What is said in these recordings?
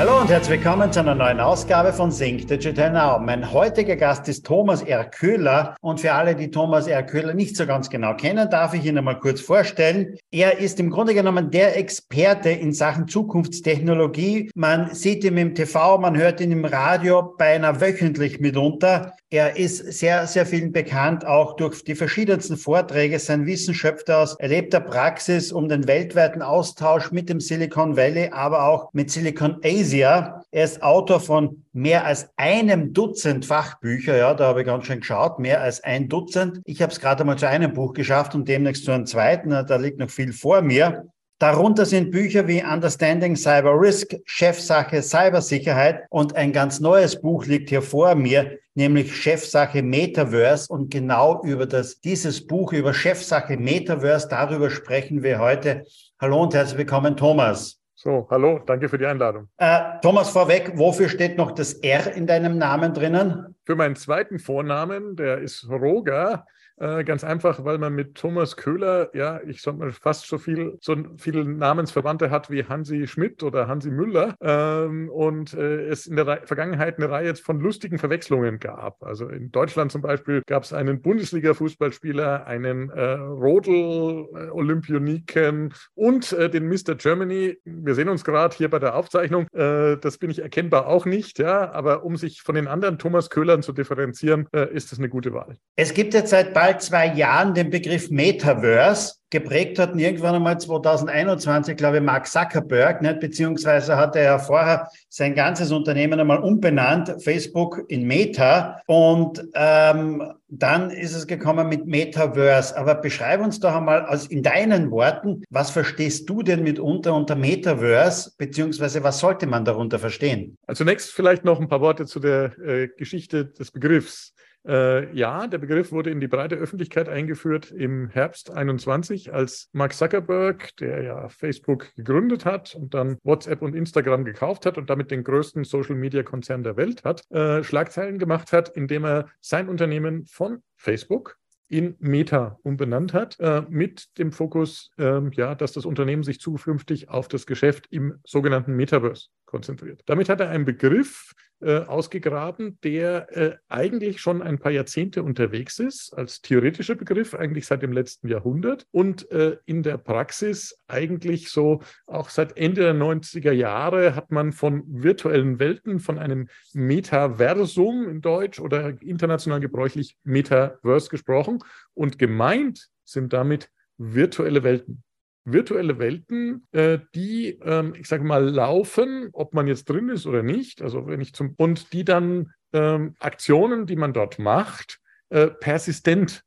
Hallo und herzlich willkommen zu einer neuen Ausgabe von Sync Digital Now. Mein heutiger Gast ist Thomas R. Köhler und für alle, die Thomas R. Köhler nicht so ganz genau kennen, darf ich ihn einmal kurz vorstellen. Er ist im Grunde genommen der Experte in Sachen Zukunftstechnologie. Man sieht ihn im TV, man hört ihn im Radio beinahe wöchentlich mitunter. Er ist sehr, sehr vielen bekannt, auch durch die verschiedensten Vorträge. Sein Wissen schöpft er aus erlebter Praxis um den weltweiten Austausch mit dem Silicon Valley, aber auch mit Silicon Asia. Er ist Autor von mehr als einem Dutzend Fachbücher. Ja, da habe ich ganz schön geschaut. Mehr als ein Dutzend. Ich habe es gerade mal zu einem Buch geschafft und demnächst zu einem zweiten. Da liegt noch viel vor mir. Darunter sind Bücher wie Understanding Cyber Risk, Chefsache Cybersicherheit und ein ganz neues Buch liegt hier vor mir, nämlich Chefsache Metaverse. Und genau über das, dieses Buch, über Chefsache Metaverse, darüber sprechen wir heute. Hallo und herzlich willkommen, Thomas. So, hallo, danke für die Einladung. Äh, Thomas, vorweg, wofür steht noch das R in deinem Namen drinnen? Für meinen zweiten Vornamen, der ist Roger. Äh, ganz einfach, weil man mit Thomas Köhler, ja, ich sag mal, fast so viel, so viele Namensverwandte hat wie Hansi Schmidt oder Hansi Müller. Ähm, und äh, es in der Re Vergangenheit eine Reihe von lustigen Verwechslungen gab. Also in Deutschland zum Beispiel gab es einen Bundesliga-Fußballspieler, einen äh, Rodel-Olympioniken und äh, den Mr. Germany. Wir sehen uns gerade hier bei der Aufzeichnung. Äh, das bin ich erkennbar auch nicht, ja, aber um sich von den anderen Thomas Köhlern zu differenzieren, ist das eine gute Wahl. Es gibt jetzt seit bald bald zwei Jahren den Begriff Metaverse. Geprägt hatten irgendwann einmal 2021, glaube ich, Mark Zuckerberg, nicht? beziehungsweise hat er vorher sein ganzes Unternehmen einmal umbenannt, Facebook in Meta. Und ähm, dann ist es gekommen mit Metaverse. Aber beschreib uns doch einmal aus, in deinen Worten, was verstehst du denn mitunter unter Metaverse, beziehungsweise was sollte man darunter verstehen? Also zunächst vielleicht noch ein paar Worte zu der äh, Geschichte des Begriffs. Äh, ja, der Begriff wurde in die breite Öffentlichkeit eingeführt im Herbst 21, als Mark Zuckerberg, der ja Facebook gegründet hat und dann WhatsApp und Instagram gekauft hat und damit den größten Social-Media-Konzern der Welt hat, äh, Schlagzeilen gemacht hat, indem er sein Unternehmen von Facebook in Meta umbenannt hat, äh, mit dem Fokus, äh, ja, dass das Unternehmen sich zukünftig auf das Geschäft im sogenannten Metaverse konzentriert. Damit hat er einen Begriff äh, ausgegraben, der äh, eigentlich schon ein paar Jahrzehnte unterwegs ist, als theoretischer Begriff, eigentlich seit dem letzten Jahrhundert und äh, in der Praxis eigentlich so auch seit Ende der 90er Jahre hat man von virtuellen Welten, von einem Metaversum in Deutsch oder international gebräuchlich Metaverse gesprochen und gemeint sind damit virtuelle Welten virtuelle Welten, äh, die, ähm, ich sage mal, laufen, ob man jetzt drin ist oder nicht. Also wenn ich zum und die dann ähm, Aktionen, die man dort macht, äh, persistent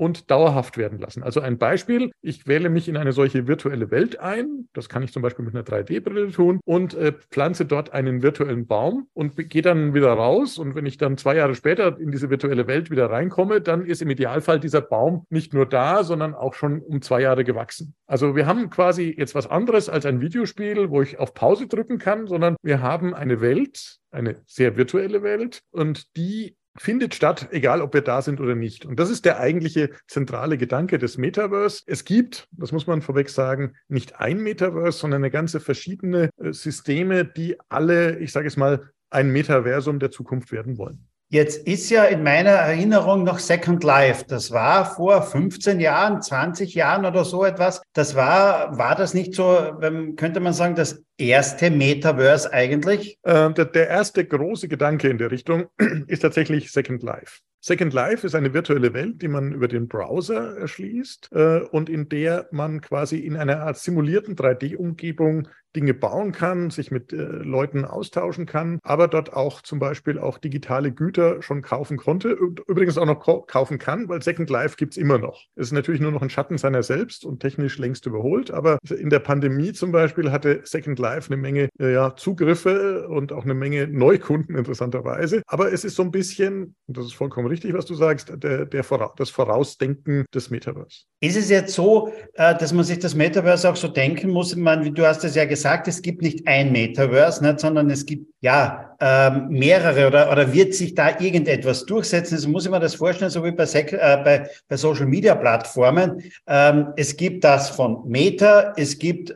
und dauerhaft werden lassen. Also ein Beispiel, ich wähle mich in eine solche virtuelle Welt ein, das kann ich zum Beispiel mit einer 3D-Brille tun und äh, pflanze dort einen virtuellen Baum und gehe dann wieder raus und wenn ich dann zwei Jahre später in diese virtuelle Welt wieder reinkomme, dann ist im Idealfall dieser Baum nicht nur da, sondern auch schon um zwei Jahre gewachsen. Also wir haben quasi jetzt was anderes als ein Videospiel, wo ich auf Pause drücken kann, sondern wir haben eine Welt, eine sehr virtuelle Welt und die findet statt, egal ob wir da sind oder nicht. Und das ist der eigentliche zentrale Gedanke des Metaverse. Es gibt, das muss man vorweg sagen, nicht ein Metaverse, sondern eine ganze verschiedene äh, Systeme, die alle, ich sage es mal, ein Metaversum der Zukunft werden wollen. Jetzt ist ja in meiner Erinnerung noch Second Life. Das war vor 15 Jahren, 20 Jahren oder so etwas. Das war, war das nicht so, könnte man sagen, das erste Metaverse eigentlich? Äh, der, der erste große Gedanke in der Richtung ist tatsächlich Second Life. Second Life ist eine virtuelle Welt, die man über den Browser erschließt äh, und in der man quasi in einer Art simulierten 3D-Umgebung Dinge bauen kann, sich mit äh, Leuten austauschen kann, aber dort auch zum Beispiel auch digitale Güter schon kaufen konnte, übrigens auch noch kaufen kann, weil Second Life gibt es immer noch. Es ist natürlich nur noch ein Schatten seiner selbst und technisch längst überholt, aber in der Pandemie zum Beispiel hatte Second Life eine Menge äh, ja, Zugriffe und auch eine Menge Neukunden interessanterweise. Aber es ist so ein bisschen, und das ist vollkommen richtig, was du sagst, der, der Vora das Vorausdenken des Metaverse. Ist es jetzt so, äh, dass man sich das Metaverse auch so denken muss? Ich meine, du hast es ja gesagt, gesagt, es gibt nicht ein Metaverse, nicht, sondern es gibt ja ähm, mehrere oder, oder wird sich da irgendetwas durchsetzen? Also muss ich mir das vorstellen, so wie bei, äh, bei, bei Social Media Plattformen. Ähm, es gibt das von Meta, es gibt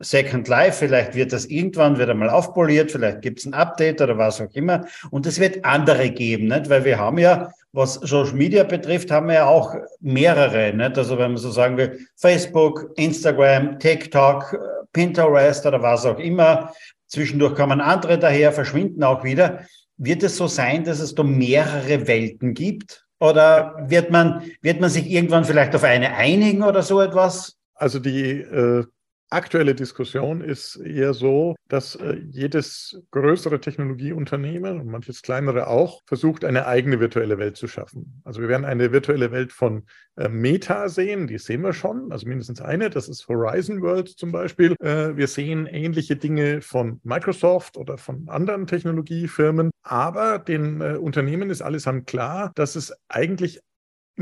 Second Life, vielleicht wird das irgendwann wieder mal aufpoliert, vielleicht gibt es ein Update oder was auch immer. Und es wird andere geben, nicht? weil wir haben ja, was Social Media betrifft, haben wir ja auch mehrere. Nicht? Also wenn man so sagen will, Facebook, Instagram, TikTok, Pinterest oder was auch immer. Zwischendurch kommen andere daher, verschwinden auch wieder. Wird es so sein, dass es da mehrere Welten gibt? Oder wird man, wird man sich irgendwann vielleicht auf eine einigen oder so etwas? Also die äh, aktuelle Diskussion ist eher so, dass äh, jedes größere Technologieunternehmen und manches kleinere auch versucht, eine eigene virtuelle Welt zu schaffen. Also wir werden eine virtuelle Welt von äh, Meta sehen, die sehen wir schon, also mindestens eine, das ist Horizon World zum Beispiel. Äh, wir sehen ähnliche Dinge von Microsoft oder von anderen Technologiefirmen, aber den äh, Unternehmen ist allesamt klar, dass es eigentlich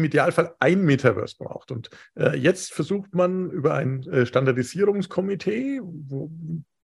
im Idealfall ein Metaverse braucht. Und äh, jetzt versucht man über ein äh, Standardisierungskomitee, wo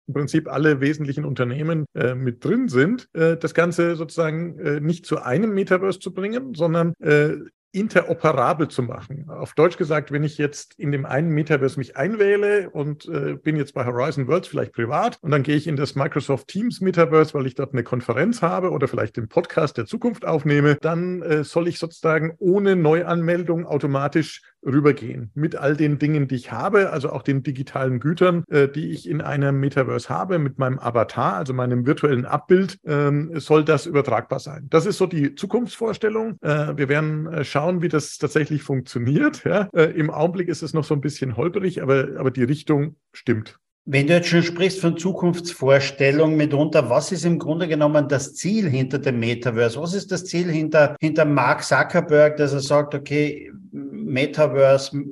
im Prinzip alle wesentlichen Unternehmen äh, mit drin sind, äh, das Ganze sozusagen äh, nicht zu einem Metaverse zu bringen, sondern äh, interoperabel zu machen. Auf Deutsch gesagt, wenn ich jetzt in dem einen Metaverse mich einwähle und äh, bin jetzt bei Horizon Worlds vielleicht privat und dann gehe ich in das Microsoft Teams Metaverse, weil ich dort eine Konferenz habe oder vielleicht den Podcast der Zukunft aufnehme, dann äh, soll ich sozusagen ohne Neuanmeldung automatisch rübergehen mit all den Dingen, die ich habe, also auch den digitalen Gütern, äh, die ich in einem Metaverse habe, mit meinem Avatar, also meinem virtuellen Abbild, ähm, soll das übertragbar sein. Das ist so die Zukunftsvorstellung. Äh, wir werden äh, schauen, wie das tatsächlich funktioniert. Ja? Äh, Im Augenblick ist es noch so ein bisschen holperig, aber, aber die Richtung stimmt. Wenn du jetzt schon sprichst von Zukunftsvorstellung mitunter, was ist im Grunde genommen das Ziel hinter dem Metaverse? Was ist das Ziel hinter, hinter Mark Zuckerberg, dass er sagt, okay, Metaverse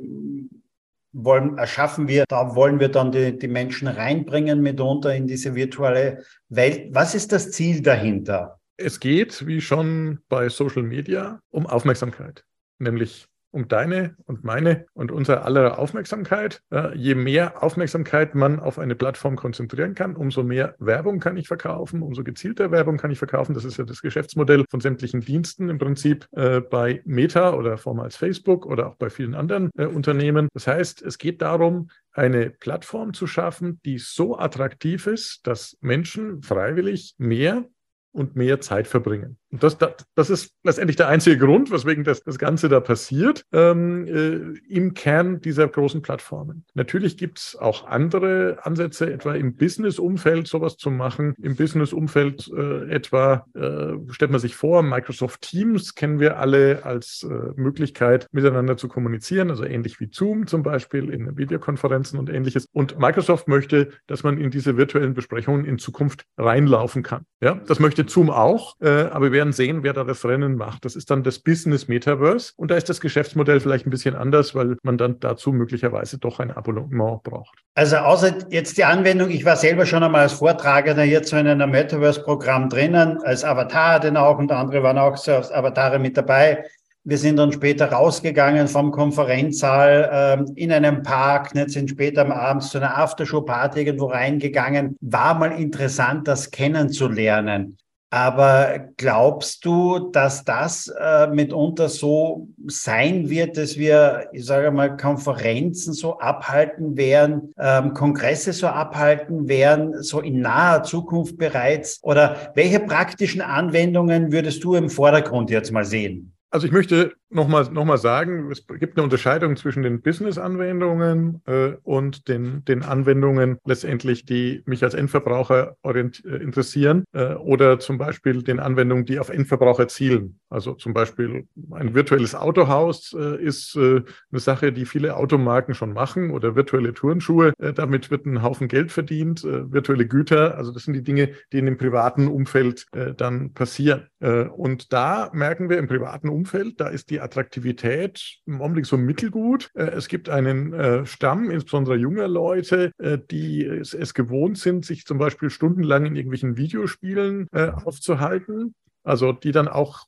wollen, erschaffen wir, da wollen wir dann die, die Menschen reinbringen mitunter in diese virtuelle Welt. Was ist das Ziel dahinter? Es geht, wie schon bei Social Media, um Aufmerksamkeit, nämlich um deine und meine und unser aller Aufmerksamkeit. Äh, je mehr Aufmerksamkeit man auf eine Plattform konzentrieren kann, umso mehr Werbung kann ich verkaufen, umso gezielter Werbung kann ich verkaufen. Das ist ja das Geschäftsmodell von sämtlichen Diensten im Prinzip äh, bei Meta oder vormals Facebook oder auch bei vielen anderen äh, Unternehmen. Das heißt, es geht darum, eine Plattform zu schaffen, die so attraktiv ist, dass Menschen freiwillig mehr und mehr Zeit verbringen. Und das, das, das ist letztendlich der einzige Grund, weswegen das, das Ganze da passiert, ähm, äh, im Kern dieser großen Plattformen. Natürlich gibt es auch andere Ansätze, etwa im Business-Umfeld sowas zu machen. Im Business-Umfeld äh, etwa, äh, stellt man sich vor, Microsoft Teams kennen wir alle als äh, Möglichkeit, miteinander zu kommunizieren, also ähnlich wie Zoom zum Beispiel in Videokonferenzen und ähnliches. Und Microsoft möchte, dass man in diese virtuellen Besprechungen in Zukunft reinlaufen kann. Ja, das möchte Zoom auch, äh, aber wir werden sehen, wer da das Rennen macht. Das ist dann das Business Metaverse und da ist das Geschäftsmodell vielleicht ein bisschen anders, weil man dann dazu möglicherweise doch ein Abonnement braucht. Also außer jetzt die Anwendung, ich war selber schon einmal als Vortragender jetzt so in einem Metaverse-Programm drinnen, als Avatar denn auch und andere waren auch so als Avatare mit dabei. Wir sind dann später rausgegangen vom Konferenzsaal äh, in einem Park, nicht, sind später am Abend zu einer Aftershow-Party irgendwo reingegangen. War mal interessant, das kennenzulernen. Aber glaubst du, dass das äh, mitunter so sein wird, dass wir, ich sage mal, Konferenzen so abhalten werden, ähm, Kongresse so abhalten werden, so in naher Zukunft bereits? Oder welche praktischen Anwendungen würdest du im Vordergrund jetzt mal sehen? Also ich möchte nochmal noch mal sagen, es gibt eine Unterscheidung zwischen den Business-Anwendungen äh, und den, den Anwendungen letztendlich, die mich als Endverbraucher äh, interessieren äh, oder zum Beispiel den Anwendungen, die auf Endverbraucher zielen. Also zum Beispiel ein virtuelles Autohaus äh, ist äh, eine Sache, die viele Automarken schon machen oder virtuelle Turnschuhe. Äh, damit wird ein Haufen Geld verdient, virtuelle Güter. Also das sind die Dinge, die in dem privaten Umfeld dann passieren. und da merken wir im privaten Umfeld, da ist die Attraktivität im Augenblick so mittelgut. Äh, es gibt einen äh, Stamm, insbesondere junger Leute, äh, die es, es, gewohnt sind, sich zum Beispiel stundenlang in irgendwelchen Videospielen aufzuhalten. Also die dann auch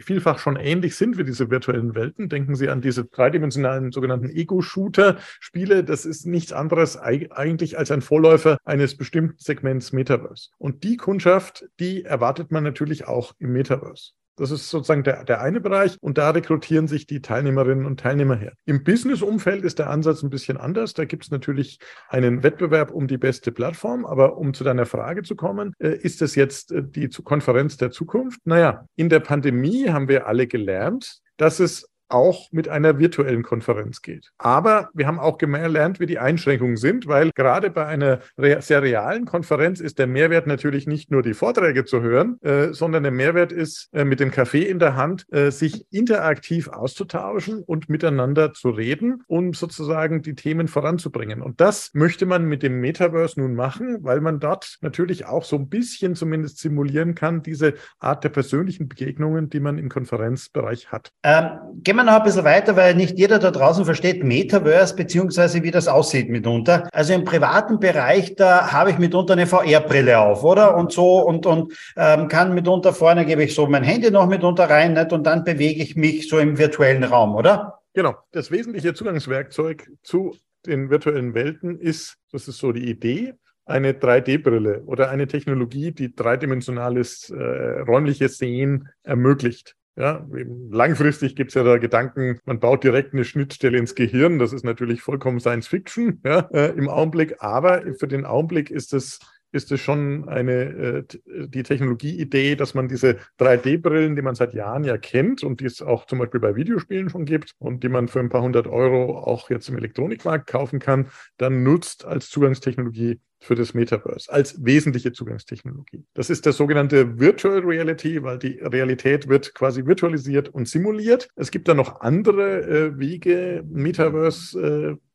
vielfach schon ähnlich sind wie diese virtuellen Welten. Denken Sie an diese dreidimensionalen sogenannten Ego-Shooter-Spiele. Das ist nichts anderes eigentlich als ein Vorläufer eines bestimmten Segments Metaverse. Und die Kundschaft, die erwartet man natürlich auch im Metaverse. Das ist sozusagen der, der eine Bereich und da rekrutieren sich die Teilnehmerinnen und Teilnehmer her. Im Business-Umfeld ist der Ansatz ein bisschen anders. Da gibt es natürlich einen Wettbewerb um die beste Plattform. Aber um zu deiner Frage zu kommen, äh, ist das jetzt äh, die Konferenz der Zukunft? Naja, in der Pandemie haben wir alle gelernt, dass es auch mit einer virtuellen Konferenz geht. Aber wir haben auch gelernt, wie die Einschränkungen sind, weil gerade bei einer sehr realen Konferenz ist der Mehrwert natürlich nicht nur die Vorträge zu hören, äh, sondern der Mehrwert ist, äh, mit dem Kaffee in der Hand äh, sich interaktiv auszutauschen und miteinander zu reden, um sozusagen die Themen voranzubringen. Und das möchte man mit dem Metaverse nun machen, weil man dort natürlich auch so ein bisschen zumindest simulieren kann, diese Art der persönlichen Begegnungen, die man im Konferenzbereich hat. Ähm, wir noch ein bisschen weiter, weil nicht jeder da draußen versteht Metaverse beziehungsweise wie das aussieht mitunter. Also im privaten Bereich, da habe ich mitunter eine VR-Brille auf, oder? Und so und, und ähm, kann mitunter vorne gebe ich so mein Handy noch mitunter rein nicht? und dann bewege ich mich so im virtuellen Raum, oder? Genau. Das wesentliche Zugangswerkzeug zu den virtuellen Welten ist, das ist so die Idee, eine 3D-Brille oder eine Technologie, die dreidimensionales äh, räumliches Sehen ermöglicht. Ja, langfristig gibt es ja da Gedanken, man baut direkt eine Schnittstelle ins Gehirn. Das ist natürlich vollkommen Science Fiction ja, äh, im Augenblick. Aber für den Augenblick ist es ist es schon eine, äh, die Technologieidee, dass man diese 3D-Brillen, die man seit Jahren ja kennt und die es auch zum Beispiel bei Videospielen schon gibt und die man für ein paar hundert Euro auch jetzt im Elektronikmarkt kaufen kann, dann nutzt als Zugangstechnologie für das Metaverse als wesentliche Zugangstechnologie. Das ist der sogenannte Virtual Reality, weil die Realität wird quasi virtualisiert und simuliert. Es gibt da noch andere äh, Wege, Metaverse äh,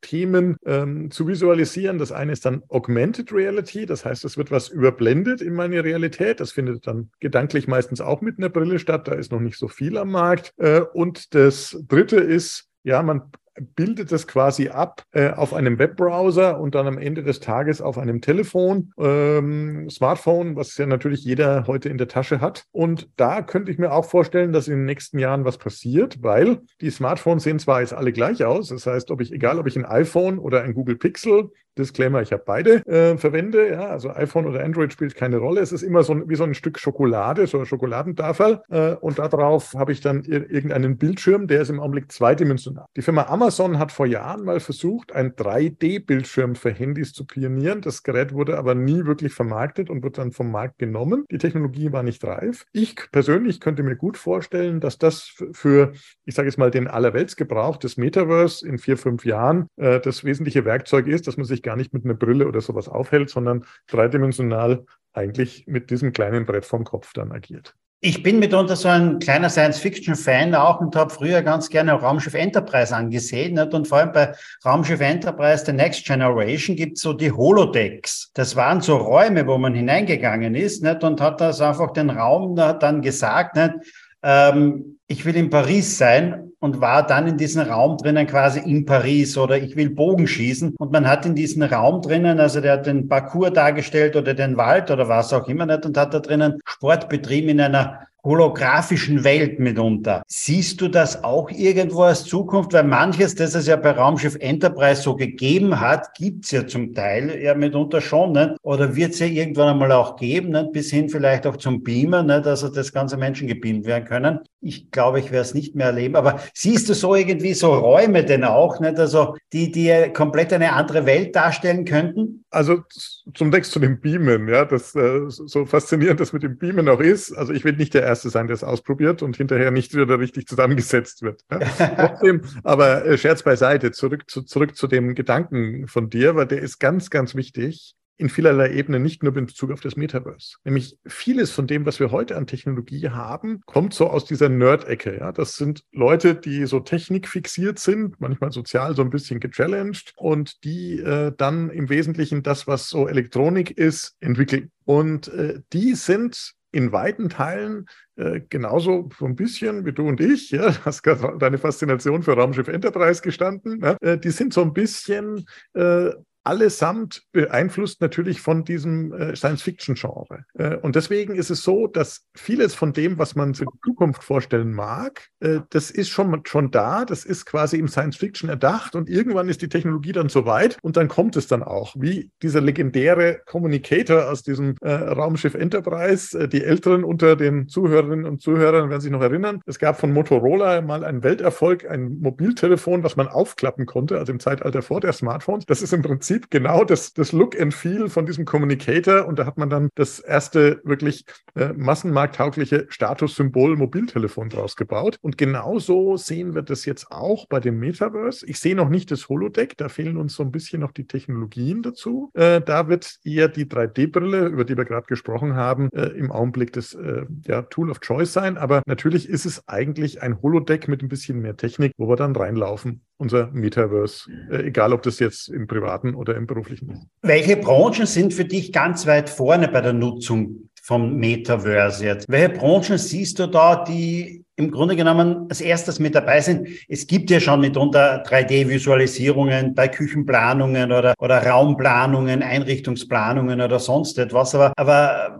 Themen ähm, zu visualisieren. Das eine ist dann Augmented Reality, das heißt, es wird was überblendet in meine Realität. Das findet dann gedanklich meistens auch mit einer Brille statt. Da ist noch nicht so viel am Markt. Äh, und das dritte ist, ja, man bildet es quasi ab äh, auf einem Webbrowser und dann am Ende des Tages auf einem Telefon, ähm, Smartphone, was ja natürlich jeder heute in der Tasche hat. Und da könnte ich mir auch vorstellen, dass in den nächsten Jahren was passiert, weil die Smartphones sehen zwar jetzt alle gleich aus. Das heißt, ob ich, egal ob ich ein iPhone oder ein Google Pixel Disclaimer, ich habe beide äh, verwende, ja, also iPhone oder Android spielt keine Rolle. Es ist immer so ein, wie so ein Stück Schokolade, so ein Schokoladentafel äh, und darauf habe ich dann ir irgendeinen Bildschirm, der ist im Augenblick zweidimensional. Die Firma Amazon hat vor Jahren mal versucht, ein 3D-Bildschirm für Handys zu pionieren. Das Gerät wurde aber nie wirklich vermarktet und wird dann vom Markt genommen. Die Technologie war nicht reif. Ich persönlich könnte mir gut vorstellen, dass das für, ich sage jetzt mal, den Allerweltsgebrauch des Metaverse in vier, fünf Jahren äh, das wesentliche Werkzeug ist, dass man sich gar nicht mit einer Brille oder sowas aufhält, sondern dreidimensional eigentlich mit diesem kleinen Brett vom Kopf dann agiert. Ich bin mitunter so ein kleiner Science-Fiction-Fan auch und habe früher ganz gerne Raumschiff Enterprise angesehen. Nicht? Und vor allem bei Raumschiff Enterprise, The Next Generation, gibt es so die Holodecks. Das waren so Räume, wo man hineingegangen ist nicht? und hat das einfach den Raum dann gesagt, nicht? Ähm, ich will in Paris sein und war dann in diesem Raum drinnen quasi in Paris oder ich will Bogen schießen. Und man hat in diesem Raum drinnen, also der hat den Parcours dargestellt oder den Wald oder was auch immer nicht und hat da drinnen Sport betrieben in einer holographischen Welt mitunter. Siehst du das auch irgendwo als Zukunft? Weil manches, das es ja bei Raumschiff Enterprise so gegeben hat, gibt's ja zum Teil ja mitunter schon, nicht? oder wird es ja irgendwann einmal auch geben, nicht? bis hin vielleicht auch zum Beamer, nicht? also dass ganze Menschen gebeamt werden können. Ich glaube, ich werde es nicht mehr erleben. Aber siehst du so irgendwie so Räume denn auch, nicht? also die, die komplett eine andere Welt darstellen könnten? Also zum Text zu dem Beamen, ja, das äh, so faszinierend das mit dem Beamen auch ist. Also ich will nicht der Erste sein, der es ausprobiert und hinterher nicht wieder richtig zusammengesetzt wird. Trotzdem, aber äh, Scherz beiseite, zurück zu, zurück zu dem Gedanken von dir, weil der ist ganz, ganz wichtig in vielerlei Ebenen, nicht nur in Bezug auf das Metaverse. Nämlich vieles von dem, was wir heute an Technologie haben, kommt so aus dieser Nerd-Ecke. Ja? Das sind Leute, die so technikfixiert sind, manchmal sozial so ein bisschen gechallenged und die äh, dann im Wesentlichen das, was so Elektronik ist, entwickeln. Und äh, die sind in weiten Teilen äh, genauso so ein bisschen wie du und ich, ja, hast gerade deine Faszination für Raumschiff Enterprise gestanden, ne? äh, die sind so ein bisschen äh, allesamt beeinflusst natürlich von diesem äh, Science-Fiction-Genre. Äh, und deswegen ist es so, dass vieles von dem, was man für die Zukunft vorstellen mag, äh, das ist schon, schon da, das ist quasi im Science-Fiction erdacht und irgendwann ist die Technologie dann so weit und dann kommt es dann auch, wie dieser legendäre Communicator aus diesem Raumschiff Enterprise. Die Älteren unter den Zuhörerinnen und Zuhörern werden sich noch erinnern, es gab von Motorola mal einen Welterfolg, ein Mobiltelefon, was man aufklappen konnte, also im Zeitalter vor der Smartphones. Das ist im Prinzip Prinzip genau das, das Look and Feel von diesem Communicator und da hat man dann das erste wirklich äh, massenmarkttaugliche Statussymbol Mobiltelefon draus gebaut. Und genauso sehen wir das jetzt auch bei dem Metaverse. Ich sehe noch nicht das Holodeck, da fehlen uns so ein bisschen noch die Technologien dazu. Äh, da wird eher die 3D-Brille, über die wir gerade gesprochen haben, äh, im Augenblick das äh, ja, Tool of Choice sein. Aber natürlich ist es eigentlich ein Holodeck mit ein bisschen mehr Technik, wo wir dann reinlaufen unser Metaverse, äh, egal ob das jetzt im privaten oder im beruflichen ist. Welche Branchen sind für dich ganz weit vorne bei der Nutzung vom Metaverse jetzt? Welche Branchen siehst du da, die im Grunde genommen als erstes mit dabei sind? Es gibt ja schon mitunter 3D-Visualisierungen bei Küchenplanungen oder, oder Raumplanungen, Einrichtungsplanungen oder sonst etwas, aber, aber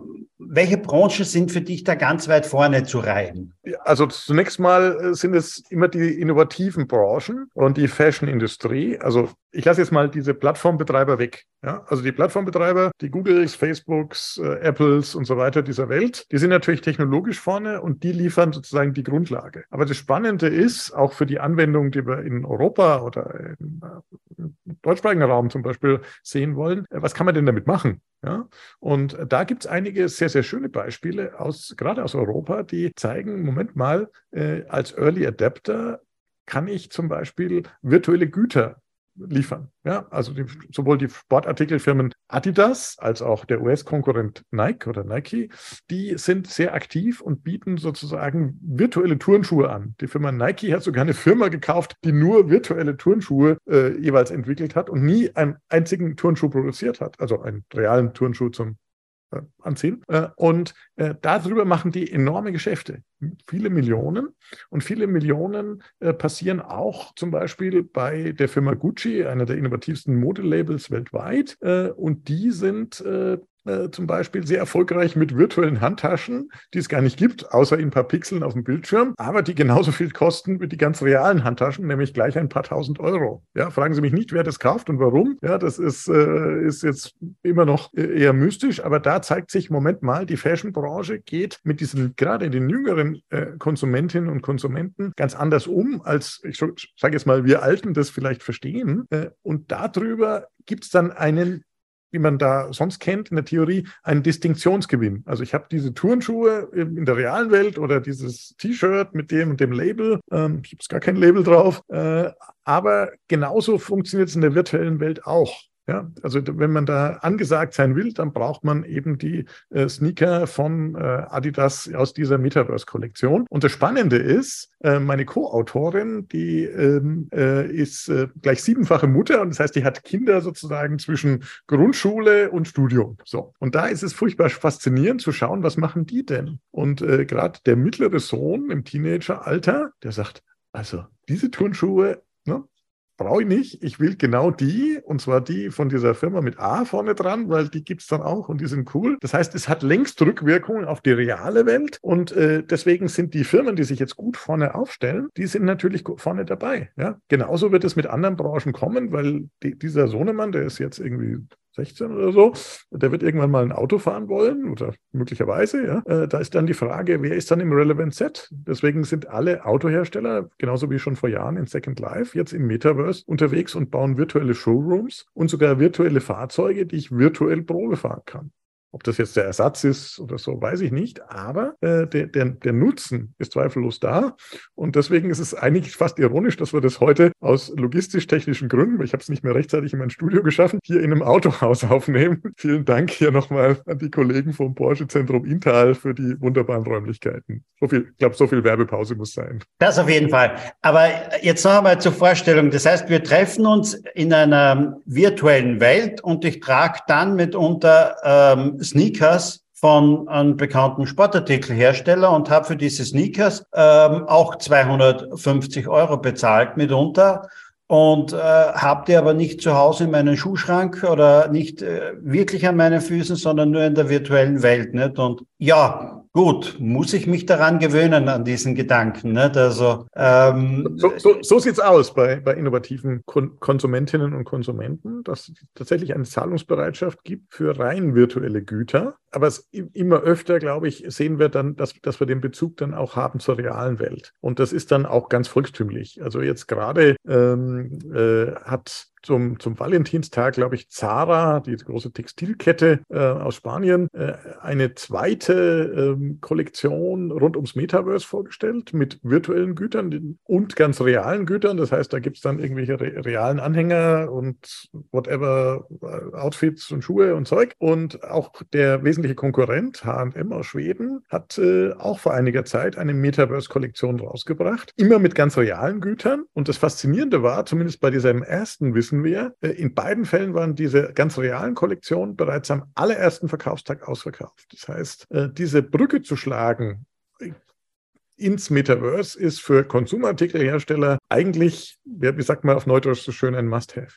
welche Branchen sind für dich da ganz weit vorne zu reihen? Also zunächst mal äh, sind es immer die innovativen Branchen und die Fashion-Industrie. Also ich lasse jetzt mal diese Plattformbetreiber weg. Ja? Also die Plattformbetreiber, die Googles, Facebooks, äh, Apples und so weiter dieser Welt, die sind natürlich technologisch vorne und die liefern sozusagen die Grundlage. Aber das Spannende ist, auch für die Anwendung, die wir in Europa oder im äh, deutschsprachigen Raum zum Beispiel sehen wollen, äh, was kann man denn damit machen? Ja? Und da gibt es einige sehr, sehr schöne Beispiele aus, gerade aus Europa, die zeigen, Moment mal, äh, als Early Adapter kann ich zum Beispiel virtuelle Güter liefern. Ja, also die, sowohl die Sportartikelfirmen Adidas als auch der US-Konkurrent Nike oder Nike, die sind sehr aktiv und bieten sozusagen virtuelle Turnschuhe an. Die Firma Nike hat sogar eine Firma gekauft, die nur virtuelle Turnschuhe äh, jeweils entwickelt hat und nie einen einzigen Turnschuh produziert hat, also einen realen Turnschuh zum anziehen. Äh, und äh, darüber machen die enorme Geschäfte. Viele Millionen. Und viele Millionen passieren auch zum Beispiel bei der Firma Gucci, einer der innovativsten Modelabels weltweit. Und die sind äh, zum Beispiel sehr erfolgreich mit virtuellen Handtaschen, die es gar nicht gibt, außer in ein paar Pixeln auf dem Bildschirm, aber die genauso viel kosten wie die ganz realen Handtaschen, nämlich gleich ein paar tausend Euro. Ja, fragen Sie mich nicht, wer das kauft und warum. Ja, das ist, äh, ist jetzt immer noch äh, eher mystisch, aber da zeigt sich, Moment mal, die Fashionbranche geht mit diesen, gerade den jüngeren äh, Konsumentinnen und Konsumenten ganz anders um, als, ich sage jetzt mal, wir Alten das vielleicht verstehen. Äh, und darüber gibt es dann einen wie man da sonst kennt in der Theorie, einen Distinktionsgewinn. Also ich habe diese Turnschuhe in der realen Welt oder dieses T-Shirt mit dem und dem Label. Ähm, ich habe gar kein Label drauf. Äh, aber genauso funktioniert es in der virtuellen Welt auch. Ja, also wenn man da angesagt sein will, dann braucht man eben die äh, Sneaker von äh, Adidas aus dieser Metaverse-Kollektion. Und das Spannende ist, äh, meine Co-Autorin, die ähm, äh, ist äh, gleich siebenfache Mutter und das heißt, die hat Kinder sozusagen zwischen Grundschule und Studium. So. Und da ist es furchtbar faszinierend zu schauen, was machen die denn? Und äh, gerade der mittlere Sohn im Teenageralter, der sagt, also diese Turnschuhe, ne, brauche ich nicht. Ich will genau die, und zwar die von dieser Firma mit A vorne dran, weil die gibt es dann auch und die sind cool. Das heißt, es hat längst Rückwirkungen auf die reale Welt und äh, deswegen sind die Firmen, die sich jetzt gut vorne aufstellen, die sind natürlich vorne dabei. Ja? Genauso wird es mit anderen Branchen kommen, weil die, dieser Sohnemann, der ist jetzt irgendwie 16 oder so, der wird irgendwann mal ein Auto fahren wollen oder möglicherweise, ja. Äh, da ist dann die Frage, wer ist dann im Relevant Set? Deswegen sind alle Autohersteller, genauso wie schon vor Jahren in Second Life, jetzt im Metaverse unterwegs und bauen virtuelle Showrooms und sogar virtuelle Fahrzeuge, die ich virtuell Probe fahren kann. Ob das jetzt der Ersatz ist oder so, weiß ich nicht. Aber äh, der, der, der Nutzen ist zweifellos da. Und deswegen ist es eigentlich fast ironisch, dass wir das heute aus logistisch-technischen Gründen, weil ich habe es nicht mehr rechtzeitig in mein Studio geschaffen, hier in einem Autohaus aufnehmen. Vielen Dank hier nochmal an die Kollegen vom Porsche Zentrum Intal für die wunderbaren Räumlichkeiten. So viel, ich glaube, so viel Werbepause muss sein. Das auf jeden Fall. Aber jetzt noch einmal zur Vorstellung. Das heißt, wir treffen uns in einer virtuellen Welt und ich trage dann mitunter ähm, Sneakers von einem bekannten Sportartikelhersteller und habe für diese Sneakers ähm, auch 250 Euro bezahlt mitunter. und äh, habe die aber nicht zu Hause in meinem Schuhschrank oder nicht äh, wirklich an meinen Füßen, sondern nur in der virtuellen Welt. Nicht? Und ja, gut, muss ich mich daran gewöhnen, an diesen Gedanken. Nicht? Also, ähm, so, so, so sieht es aus bei, bei innovativen Kon Konsumentinnen und Konsumenten, dass es tatsächlich eine Zahlungsbereitschaft gibt für rein virtuelle Güter. Aber es immer öfter, glaube ich, sehen wir dann, dass, dass wir den Bezug dann auch haben zur realen Welt. Und das ist dann auch ganz volkstümlich. Also jetzt gerade ähm, äh, hat zum, zum Valentinstag, glaube ich, Zara, die große Textilkette äh, aus Spanien, äh, eine zweite ähm, Kollektion rund ums Metaverse vorgestellt mit virtuellen Gütern und ganz realen Gütern. Das heißt, da gibt es dann irgendwelche re realen Anhänger und whatever, äh, Outfits und Schuhe und Zeug. Und auch der wesentliche Konkurrent, HM aus Schweden, hat äh, auch vor einiger Zeit eine Metaverse-Kollektion rausgebracht, immer mit ganz realen Gütern. Und das Faszinierende war, zumindest bei diesem ersten Wissen, wissen wir, äh, in beiden Fällen waren diese ganz realen Kollektionen bereits am allerersten Verkaufstag ausverkauft. Das heißt, äh, diese Brücke zu schlagen äh, ins Metaverse ist für Konsumartikelhersteller eigentlich, wie sagt man auf Neudeutsch so schön, ein Must-Have.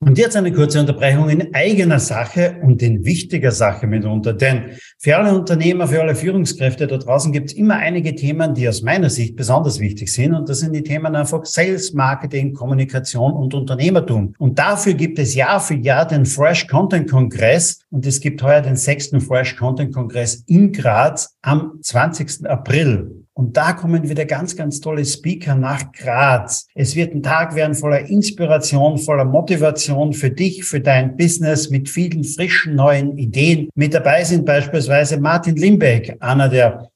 Und jetzt eine kurze Unterbrechung in eigener Sache und in wichtiger Sache mitunter. Denn für alle Unternehmer, für alle Führungskräfte da draußen gibt es immer einige Themen, die aus meiner Sicht besonders wichtig sind. Und das sind die Themen einfach Sales, Marketing, Kommunikation und Unternehmertum. Und dafür gibt es Jahr für Jahr den Fresh Content Kongress. Und es gibt heuer den sechsten Fresh Content Kongress in Graz am 20. April. Und da kommen wieder ganz, ganz tolle Speaker nach Graz. Es wird ein Tag werden voller Inspiration, voller Motivation für dich, für dein Business mit vielen frischen neuen Ideen. Mit dabei sind beispielsweise Martin Limbeck, einer der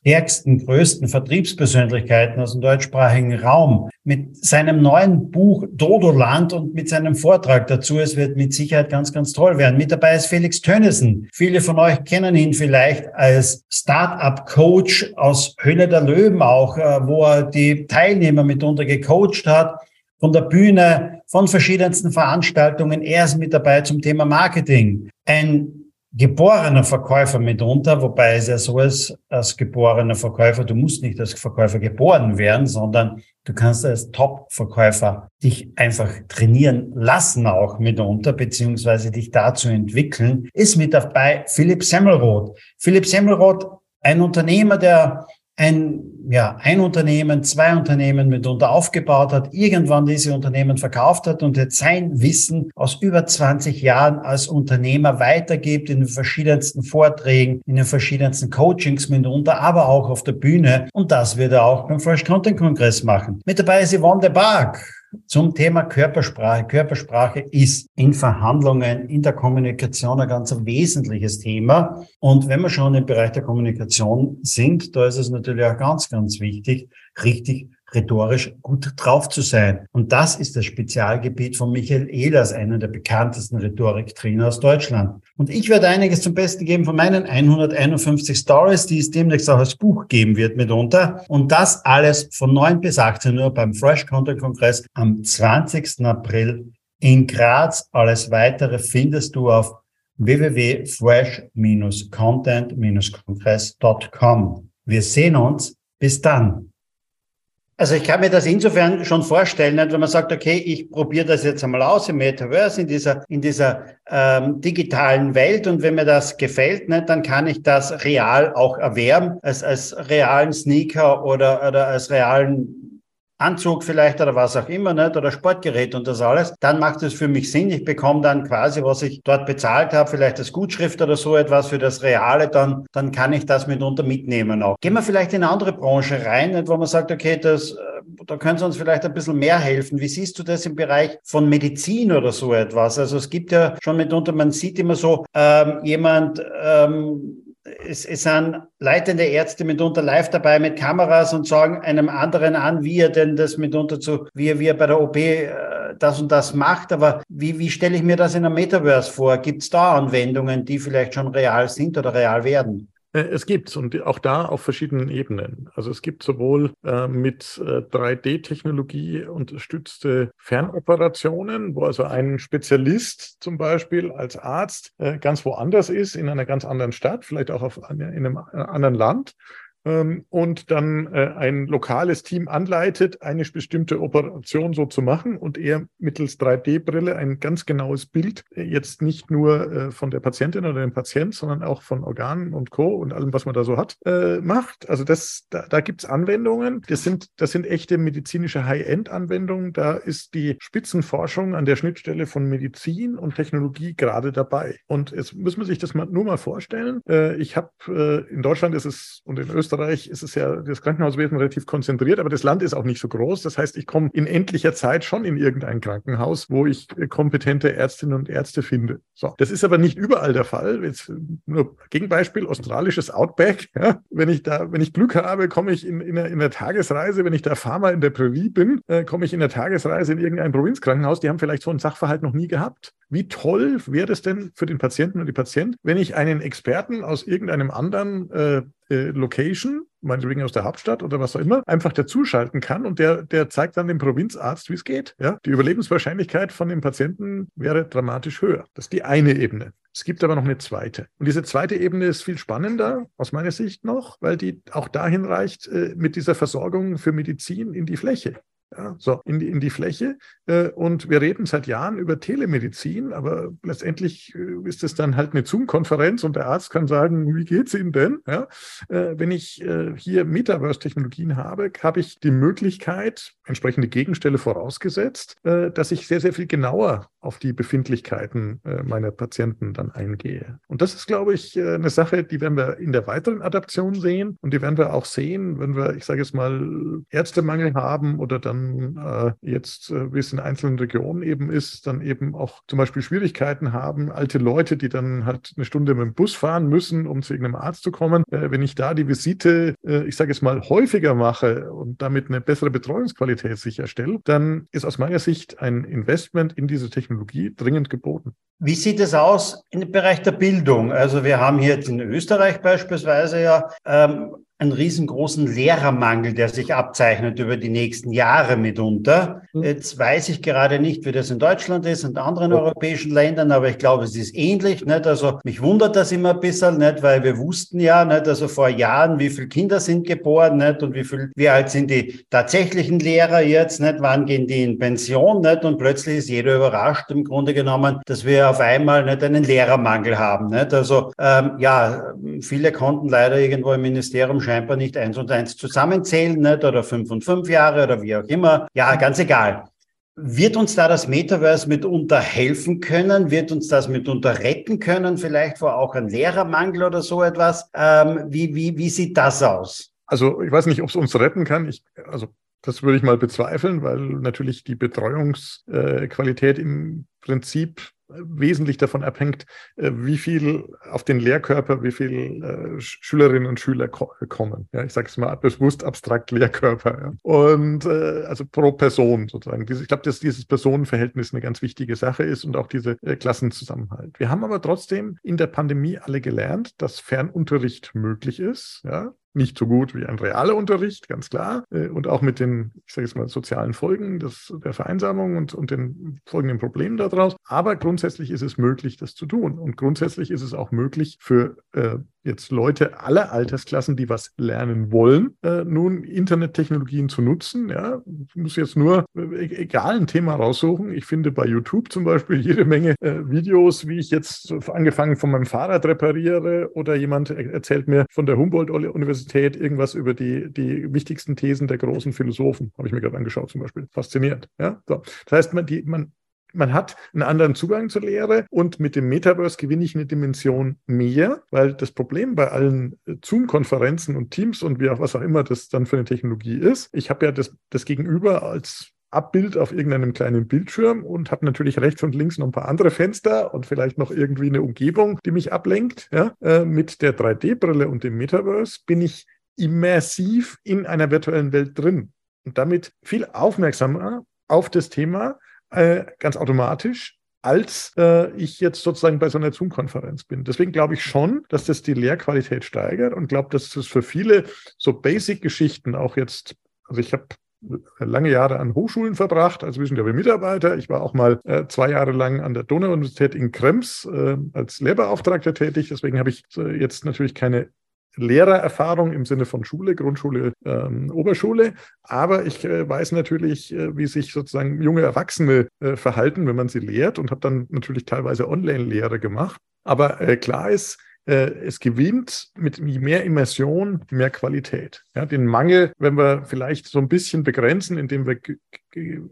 stärksten, größten Vertriebspersönlichkeiten aus dem deutschsprachigen Raum. Mit seinem neuen Buch Dodoland und mit seinem Vortrag dazu. Es wird mit Sicherheit ganz, ganz toll werden. Mit dabei ist Felix Tönnissen. Viele von euch kennen ihn vielleicht als Start-up-Coach aus Höhle der Löwen auch, äh, wo er die Teilnehmer mitunter gecoacht hat von der Bühne, von verschiedensten Veranstaltungen. Er ist mit dabei zum Thema Marketing. Ein geborener Verkäufer mitunter, wobei es ja so ist, als geborener Verkäufer, du musst nicht als Verkäufer geboren werden, sondern du kannst als Top-Verkäufer dich einfach trainieren lassen auch mitunter, beziehungsweise dich dazu entwickeln, ist mit dabei Philipp Semmelroth. Philipp Semmelroth, ein Unternehmer, der ein, ja, ein Unternehmen, zwei Unternehmen mitunter aufgebaut hat, irgendwann diese Unternehmen verkauft hat und jetzt sein Wissen aus über 20 Jahren als Unternehmer weitergibt in den verschiedensten Vorträgen, in den verschiedensten Coachings mitunter, aber auch auf der Bühne. Und das wird er auch beim Fresh Content Kongress machen. Mit dabei ist Yvonne de Barg zum Thema Körpersprache. Körpersprache ist in Verhandlungen, in der Kommunikation ein ganz wesentliches Thema. Und wenn wir schon im Bereich der Kommunikation sind, da ist es natürlich auch ganz, ganz wichtig, richtig rhetorisch gut drauf zu sein. Und das ist das Spezialgebiet von Michael Ehlers, einer der bekanntesten Rhetoriktrainer aus Deutschland. Und ich werde einiges zum Besten geben von meinen 151 Stories, die es demnächst auch als Buch geben wird mitunter. Und das alles von 9 bis 18 Uhr beim Fresh Content Kongress am 20. April in Graz. Alles weitere findest du auf www.fresh-content-kongress.com. Wir sehen uns. Bis dann. Also ich kann mir das insofern schon vorstellen, wenn man sagt, okay, ich probiere das jetzt einmal aus im Metaverse, in dieser, in dieser ähm, digitalen Welt. Und wenn mir das gefällt, ne, dann kann ich das real auch erwerben, als, als realen Sneaker oder, oder als realen Anzug vielleicht oder was auch immer, nicht? oder Sportgerät und das alles, dann macht es für mich Sinn. Ich bekomme dann quasi, was ich dort bezahlt habe, vielleicht als Gutschrift oder so etwas für das Reale, dann, dann kann ich das mitunter mitnehmen auch. Gehen wir vielleicht in eine andere Branche rein, nicht? wo man sagt, okay, das, äh, da können Sie uns vielleicht ein bisschen mehr helfen. Wie siehst du das im Bereich von Medizin oder so etwas? Also es gibt ja schon mitunter, man sieht immer so, ähm, jemand, ähm, es, es sind leitende Ärzte mitunter live dabei mit Kameras und sagen einem anderen an, wie er denn das mitunter zu, wie er, wie er bei der OP äh, das und das macht. Aber wie, wie stelle ich mir das in einem Metaverse vor? Gibt es da Anwendungen, die vielleicht schon real sind oder real werden? Äh, es gibt und auch da auf verschiedenen Ebenen. Also es gibt sowohl äh, mit äh, 3D-Technologie unterstützte Fernoperationen, wo also ein Spezialist zum Beispiel als Arzt äh, ganz woanders ist, in einer ganz anderen Stadt, vielleicht auch in einem anderen Land und dann äh, ein lokales Team anleitet, eine bestimmte Operation so zu machen und er mittels 3D-Brille ein ganz genaues Bild, äh, jetzt nicht nur äh, von der Patientin oder dem Patient, sondern auch von Organen und Co. und allem, was man da so hat, äh, macht. Also das, da, da gibt es Anwendungen. Das sind, das sind echte medizinische High-End-Anwendungen. Da ist die Spitzenforschung an der Schnittstelle von Medizin und Technologie gerade dabei. Und jetzt muss man sich das mal, nur mal vorstellen. Äh, ich habe in Deutschland ist es und in Österreich ist es ja das Krankenhauswesen relativ konzentriert, aber das Land ist auch nicht so groß. Das heißt, ich komme in endlicher Zeit schon in irgendein Krankenhaus, wo ich äh, kompetente Ärztinnen und Ärzte finde. So, das ist aber nicht überall der Fall. Jetzt nur Gegenbeispiel australisches Outback. Ja, wenn ich da, wenn ich Glück habe, komme ich in, in, einer, in einer Tagesreise. Wenn ich da Farmer in der Prärie bin, äh, komme ich in der Tagesreise in irgendein Provinzkrankenhaus. Die haben vielleicht so einen Sachverhalt noch nie gehabt. Wie toll wäre es denn für den Patienten und die Patienten, wenn ich einen Experten aus irgendeinem anderen äh, äh, Location, meinetwegen aus der Hauptstadt oder was auch immer, einfach dazuschalten kann und der, der zeigt dann dem Provinzarzt, wie es geht. Ja? Die Überlebenswahrscheinlichkeit von dem Patienten wäre dramatisch höher. Das ist die eine Ebene. Es gibt aber noch eine zweite. Und diese zweite Ebene ist viel spannender, aus meiner Sicht noch, weil die auch dahin reicht äh, mit dieser Versorgung für Medizin in die Fläche. Ja, so in die, in die Fläche. Äh, und wir reden seit Jahren über Telemedizin, aber letztendlich äh, ist es dann halt eine Zoom-Konferenz und der Arzt kann sagen, wie geht es Ihnen denn? Ja, äh, wenn ich hier Metaverse-Technologien habe, habe ich die Möglichkeit, entsprechende Gegenstelle vorausgesetzt, dass ich sehr, sehr viel genauer auf die Befindlichkeiten meiner Patienten dann eingehe. Und das ist, glaube ich, eine Sache, die werden wir in der weiteren Adaption sehen und die werden wir auch sehen, wenn wir, ich sage jetzt mal, Ärztemangel haben oder dann dann äh, jetzt, äh, wie es in einzelnen Regionen eben ist, dann eben auch zum Beispiel Schwierigkeiten haben, alte Leute, die dann halt eine Stunde mit dem Bus fahren müssen, um zu irgendeinem Arzt zu kommen. Äh, wenn ich da die Visite, äh, ich sage es mal, häufiger mache und damit eine bessere Betreuungsqualität sicherstelle, dann ist aus meiner Sicht ein Investment in diese Technologie dringend geboten. Wie sieht es aus im Bereich der Bildung? Also wir haben hier in Österreich beispielsweise ja ähm, einen riesengroßen Lehrermangel, der sich abzeichnet über die nächsten Jahre mitunter. Mhm. Jetzt weiß ich gerade nicht, wie das in Deutschland ist und anderen europäischen Ländern, aber ich glaube, es ist ähnlich. Nicht? Also mich wundert das immer ein bisschen, nicht? weil wir wussten ja, nicht? also vor Jahren, wie viele Kinder sind geboren nicht? und wie viel, wie alt sind die tatsächlichen Lehrer jetzt, nicht? wann gehen die in Pension nicht? und plötzlich ist jeder überrascht im Grunde genommen, dass wir auf einmal nicht einen Lehrermangel haben. Nicht? Also ähm, ja, viele konnten leider irgendwo im Ministerium scheinbar nicht eins und eins zusammenzählen, nicht? oder fünf und fünf Jahre oder wie auch immer. Ja, ganz egal. Wird uns da das Metaverse mitunter helfen können? Wird uns das mitunter retten können? Vielleicht vor auch ein Lehrermangel oder so etwas? Ähm, wie, wie, wie sieht das aus? Also ich weiß nicht, ob es uns retten kann. Ich, also das würde ich mal bezweifeln, weil natürlich die Betreuungsqualität im Prinzip wesentlich davon abhängt, äh, wie viel auf den Lehrkörper, wie viel äh, Schülerinnen und Schüler ko kommen. Ja, ich sage es mal bewusst abstrakt Lehrkörper. Ja. Und äh, also pro Person sozusagen. Ich glaube, dass dieses Personenverhältnis eine ganz wichtige Sache ist und auch diese äh, Klassenzusammenhalt. Wir haben aber trotzdem in der Pandemie alle gelernt, dass Fernunterricht möglich ist. Ja, nicht so gut wie ein realer Unterricht, ganz klar. Äh, und auch mit den, ich sage jetzt mal, sozialen Folgen des, der Vereinsamung und, und den folgenden Problemen daraus. Aber grundsätzlich ist es möglich, das zu tun. Und grundsätzlich ist es auch möglich für äh, jetzt Leute aller Altersklassen, die was lernen wollen, äh, nun Internettechnologien zu nutzen. Ja, ich muss jetzt nur äh, egal ein Thema raussuchen. Ich finde bei YouTube zum Beispiel jede Menge äh, Videos, wie ich jetzt angefangen von meinem Fahrrad repariere oder jemand erzählt mir von der Humboldt-Universität irgendwas über die, die wichtigsten Thesen der großen Philosophen. Habe ich mir gerade angeschaut zum Beispiel. Faszinierend. Ja, so. Das heißt, man, die, man man hat einen anderen Zugang zur Lehre und mit dem Metaverse gewinne ich eine Dimension mehr, weil das Problem bei allen äh, Zoom-Konferenzen und Teams und wie auch was auch immer das dann für eine Technologie ist, ich habe ja das, das Gegenüber als Abbild auf irgendeinem kleinen Bildschirm und habe natürlich rechts und links noch ein paar andere Fenster und vielleicht noch irgendwie eine Umgebung, die mich ablenkt. Ja? Äh, mit der 3D-Brille und dem Metaverse bin ich immersiv in einer virtuellen Welt drin und damit viel aufmerksamer auf das Thema, äh, ganz automatisch, als äh, ich jetzt sozusagen bei so einer Zoom-Konferenz bin. Deswegen glaube ich schon, dass das die Lehrqualität steigert und glaube, dass das für viele so Basic-Geschichten auch jetzt, also ich habe lange Jahre an Hochschulen verbracht als wissenschaftlicher Mitarbeiter. Ich war auch mal äh, zwei Jahre lang an der Donau-Universität in Krems äh, als Lehrbeauftragter tätig. Deswegen habe ich äh, jetzt natürlich keine Lehrererfahrung im Sinne von Schule, Grundschule, ähm, Oberschule. Aber ich äh, weiß natürlich, äh, wie sich sozusagen junge Erwachsene äh, verhalten, wenn man sie lehrt und habe dann natürlich teilweise Online-Lehre gemacht. Aber äh, klar ist, es gewinnt mit mehr Immersion mehr Qualität. Ja, den Mangel, wenn wir vielleicht so ein bisschen begrenzen, indem wir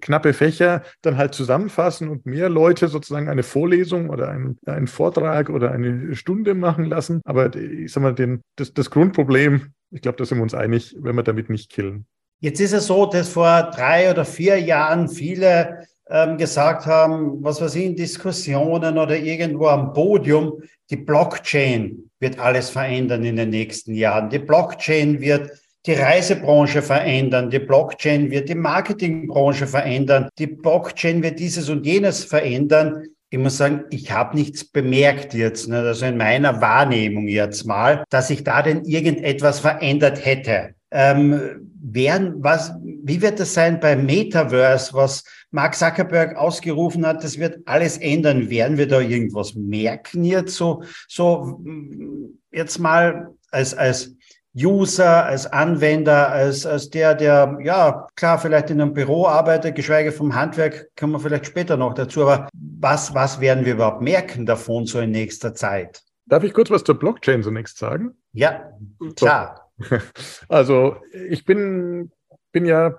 knappe Fächer dann halt zusammenfassen und mehr Leute sozusagen eine Vorlesung oder einen, einen Vortrag oder eine Stunde machen lassen. Aber ich sag mal, den, das, das Grundproblem, ich glaube, da sind wir uns einig, wenn wir damit nicht killen. Jetzt ist es so, dass vor drei oder vier Jahren viele ähm, gesagt haben, was weiß ich, in Diskussionen oder irgendwo am Podium, die Blockchain wird alles verändern in den nächsten Jahren. Die Blockchain wird die Reisebranche verändern, die Blockchain wird die Marketingbranche verändern, die Blockchain wird dieses und jenes verändern. Ich muss sagen, ich habe nichts bemerkt jetzt, ne, also in meiner Wahrnehmung jetzt mal, dass sich da denn irgendetwas verändert hätte. Ähm, werden, was, wie wird das sein beim Metaverse, was Mark Zuckerberg ausgerufen hat, das wird alles ändern. Werden wir da irgendwas merken jetzt so, so jetzt mal als, als User, als Anwender, als, als der, der, ja, klar, vielleicht in einem Büro arbeitet, geschweige vom Handwerk, kommen wir vielleicht später noch dazu, aber was, was werden wir überhaupt merken davon so in nächster Zeit? Darf ich kurz was zur Blockchain zunächst sagen? Ja, klar. Also ich bin, bin ja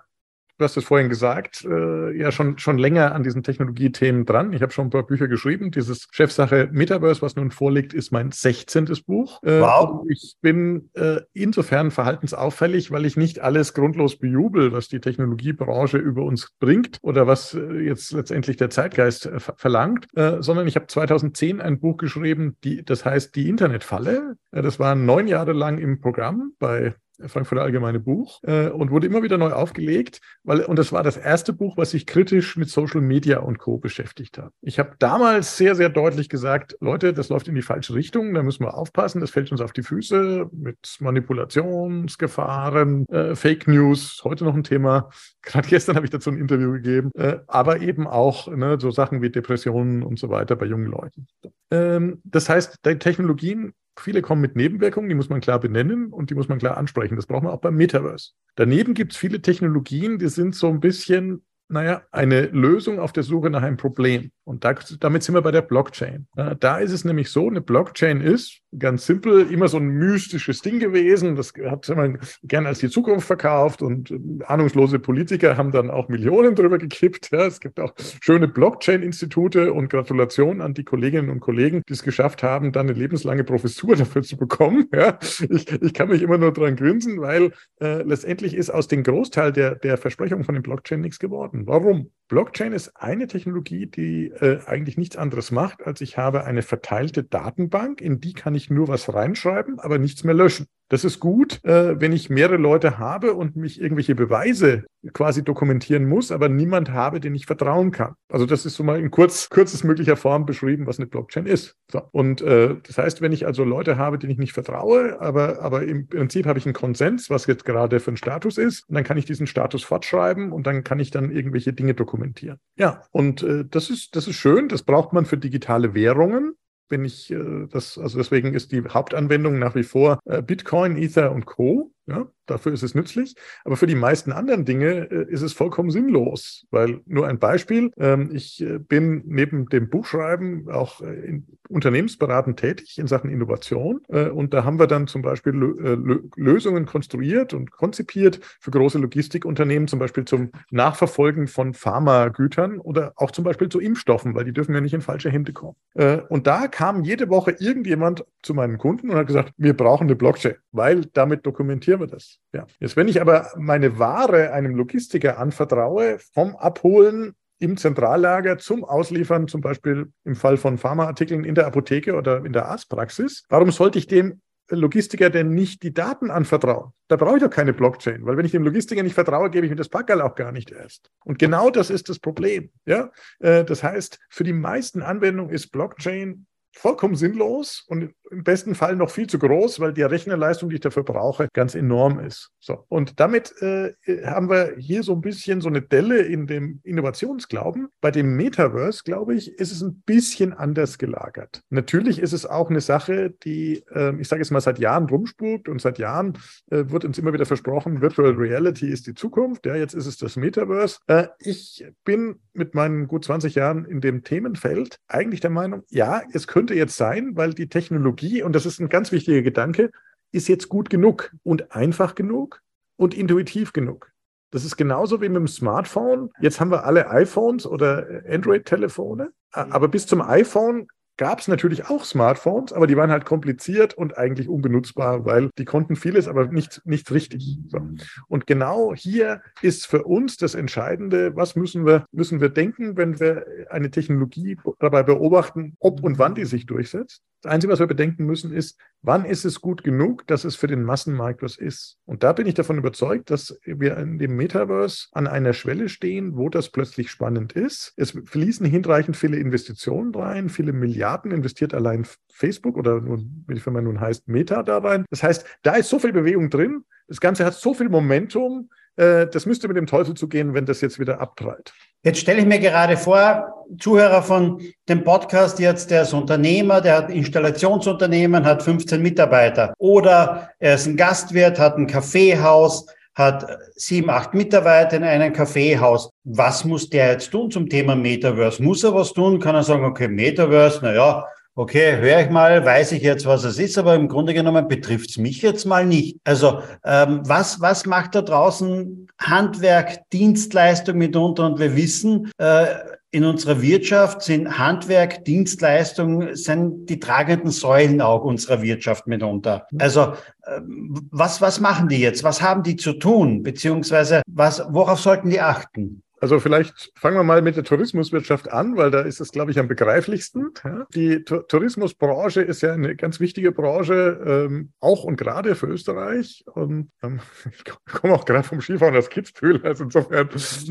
du hast es vorhin gesagt, äh, ja schon, schon länger an diesen Technologiethemen dran. Ich habe schon ein paar Bücher geschrieben. Dieses Chefsache Metaverse, was nun vorliegt, ist mein 16. Buch. Äh, wow. Ich bin äh, insofern verhaltensauffällig, weil ich nicht alles grundlos bejubel, was die Technologiebranche über uns bringt oder was äh, jetzt letztendlich der Zeitgeist äh, verlangt, äh, sondern ich habe 2010 ein Buch geschrieben, die, das heißt Die Internetfalle. das war neun Jahre lang im Programm bei Frankfurter Allgemeine Buch äh, und wurde immer wieder neu aufgelegt, weil und das war das erste Buch, was sich kritisch mit Social Media und Co beschäftigt hat. Ich habe damals sehr sehr deutlich gesagt, Leute, das läuft in die falsche Richtung, da müssen wir aufpassen, das fällt uns auf die Füße mit Manipulationsgefahren, äh, Fake News, heute noch ein Thema. Gerade gestern habe ich dazu ein Interview gegeben, äh, aber eben auch ne, so Sachen wie Depressionen und so weiter bei jungen Leuten. Ähm, das heißt, die Technologien Viele kommen mit Nebenwirkungen, die muss man klar benennen und die muss man klar ansprechen. Das braucht man auch beim Metaverse. Daneben gibt es viele Technologien, die sind so ein bisschen naja, eine Lösung auf der Suche nach einem Problem. Und da, damit sind wir bei der Blockchain. Da ist es nämlich so, eine Blockchain ist ganz simpel immer so ein mystisches Ding gewesen. Das hat man gern als die Zukunft verkauft und äh, ahnungslose Politiker haben dann auch Millionen drüber gekippt. Ja, es gibt auch schöne Blockchain-Institute und Gratulation an die Kolleginnen und Kollegen, die es geschafft haben, dann eine lebenslange Professur dafür zu bekommen. Ja, ich, ich kann mich immer nur dran grinsen, weil äh, letztendlich ist aus dem Großteil der, der Versprechungen von den Blockchain nichts geworden. Warum? Blockchain ist eine Technologie, die äh, eigentlich nichts anderes macht, als ich habe eine verteilte Datenbank, in die kann ich nur was reinschreiben, aber nichts mehr löschen. Das ist gut, äh, wenn ich mehrere Leute habe und mich irgendwelche Beweise quasi dokumentieren muss, aber niemand habe, den ich vertrauen kann. Also das ist so mal in kurz, kürzest möglicher Form beschrieben, was eine Blockchain ist. So. Und äh, das heißt, wenn ich also Leute habe, denen ich nicht vertraue, aber, aber im Prinzip habe ich einen Konsens, was jetzt gerade für ein Status ist, und dann kann ich diesen Status fortschreiben und dann kann ich dann irgendwelche Dinge dokumentieren. Ja, und äh, das ist, das ist schön, das braucht man für digitale Währungen wenn ich äh, das, also deswegen ist die Hauptanwendung nach wie vor äh, Bitcoin, Ether und Co. Ja, dafür ist es nützlich. Aber für die meisten anderen Dinge äh, ist es vollkommen sinnlos. Weil nur ein Beispiel, ähm, ich äh, bin neben dem Buchschreiben auch äh, in Unternehmensberaten tätig in Sachen Innovation. Äh, und da haben wir dann zum Beispiel Lö Lösungen konstruiert und konzipiert für große Logistikunternehmen, zum Beispiel zum Nachverfolgen von Pharmagütern oder auch zum Beispiel zu Impfstoffen, weil die dürfen ja nicht in falsche Hände kommen. Äh, und da kam jede Woche irgendjemand zu meinen Kunden und hat gesagt, wir brauchen eine Blockchain, weil damit dokumentieren wir das. Ja. Jetzt, wenn ich aber meine Ware einem Logistiker anvertraue, vom Abholen im Zentrallager zum Ausliefern, zum Beispiel im Fall von Pharmaartikeln in der Apotheke oder in der Arztpraxis, warum sollte ich dem Logistiker denn nicht die Daten anvertrauen? Da brauche ich doch keine Blockchain, weil wenn ich dem Logistiker nicht vertraue, gebe ich mir das Packerl auch gar nicht erst. Und genau das ist das Problem. Ja? Äh, das heißt, für die meisten Anwendungen ist Blockchain vollkommen sinnlos und im besten Fall noch viel zu groß, weil die Rechnerleistung, die ich dafür brauche, ganz enorm ist. So. Und damit äh, haben wir hier so ein bisschen so eine Delle in dem Innovationsglauben. Bei dem Metaverse, glaube ich, ist es ein bisschen anders gelagert. Natürlich ist es auch eine Sache, die, äh, ich sage jetzt mal, seit Jahren rumspukt und seit Jahren äh, wird uns immer wieder versprochen, Virtual Reality ist die Zukunft. Ja, jetzt ist es das Metaverse. Äh, ich bin mit meinen gut 20 Jahren in dem Themenfeld eigentlich der Meinung, ja, es könnte jetzt sein, weil die Technologie, und das ist ein ganz wichtiger Gedanke, ist jetzt gut genug und einfach genug und intuitiv genug. Das ist genauso wie mit dem Smartphone. Jetzt haben wir alle iPhones oder Android-Telefone, aber bis zum iPhone gab es natürlich auch Smartphones, aber die waren halt kompliziert und eigentlich unbenutzbar, weil die konnten vieles, aber nicht, nicht richtig. So. Und genau hier ist für uns das Entscheidende, was müssen wir, müssen wir denken, wenn wir eine Technologie dabei beobachten, ob und wann die sich durchsetzt. Das Einzige, was wir bedenken müssen, ist, wann ist es gut genug, dass es für den Massenmarkt was ist. Und da bin ich davon überzeugt, dass wir in dem Metaverse an einer Schwelle stehen, wo das plötzlich spannend ist. Es fließen hinreichend viele Investitionen rein, viele Milliarden investiert allein Facebook oder wie die Firma nun heißt, Meta da rein. Das heißt, da ist so viel Bewegung drin. Das Ganze hat so viel Momentum. Äh, das müsste mit dem Teufel zugehen, wenn das jetzt wieder abprallt. Jetzt stelle ich mir gerade vor, Zuhörer von dem Podcast jetzt, der ist Unternehmer, der hat Installationsunternehmen, hat 15 Mitarbeiter. Oder er ist ein Gastwirt, hat ein Kaffeehaus, hat sieben, acht Mitarbeiter in einem Kaffeehaus. Was muss der jetzt tun zum Thema Metaverse? Muss er was tun? Kann er sagen, okay, Metaverse, na ja, okay, höre ich mal, weiß ich jetzt, was es ist, aber im Grunde genommen betrifft es mich jetzt mal nicht. Also ähm, was, was macht da draußen Handwerk, Dienstleistung mitunter? Und wir wissen, äh, in unserer Wirtschaft sind Handwerk, Dienstleistung, sind die tragenden Säulen auch unserer Wirtschaft mitunter. Also ähm, was, was machen die jetzt? Was haben die zu tun? Beziehungsweise was, worauf sollten die achten? Also vielleicht fangen wir mal mit der Tourismuswirtschaft an, weil da ist es, glaube ich, am begreiflichsten. Die Tourismusbranche ist ja eine ganz wichtige Branche, ähm, auch und gerade für Österreich. Und ähm, ich komme auch gerade vom Skifahren aus Kitzbühel, also insofern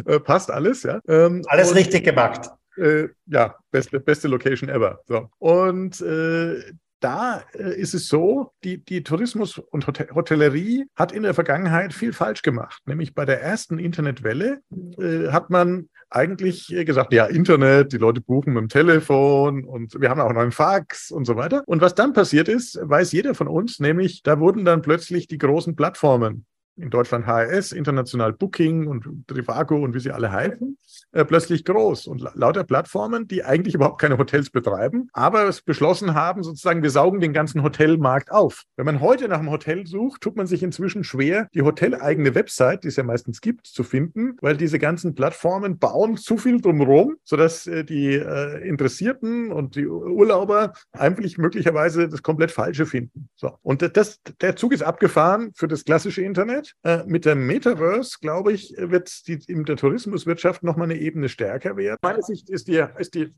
äh, passt alles. Ja. Ähm, alles und, richtig gemacht. Äh, ja, beste, beste Location ever. So. Und äh, da äh, ist es so, die, die Tourismus- und Hotellerie hat in der Vergangenheit viel falsch gemacht. Nämlich bei der ersten Internetwelle äh, hat man eigentlich gesagt, ja, Internet, die Leute buchen mit dem Telefon und wir haben auch noch einen Fax und so weiter. Und was dann passiert ist, weiß jeder von uns, nämlich da wurden dann plötzlich die großen Plattformen in Deutschland HRS, international Booking und Trivago und wie sie alle heißen, äh, plötzlich groß und lauter Plattformen, die eigentlich überhaupt keine Hotels betreiben, aber es beschlossen haben, sozusagen, wir saugen den ganzen Hotelmarkt auf. Wenn man heute nach einem Hotel sucht, tut man sich inzwischen schwer, die hoteleigene Website, die es ja meistens gibt, zu finden, weil diese ganzen Plattformen bauen zu viel drumherum, sodass äh, die äh, Interessierten und die Urlauber eigentlich möglicherweise das komplett Falsche finden. So. Und das, der Zug ist abgefahren für das klassische Internet. Internet. Äh, mit dem Metaverse, glaube ich, wird die, in der Tourismuswirtschaft nochmal eine Ebene stärker werden. Meine Sicht ist die, ist die,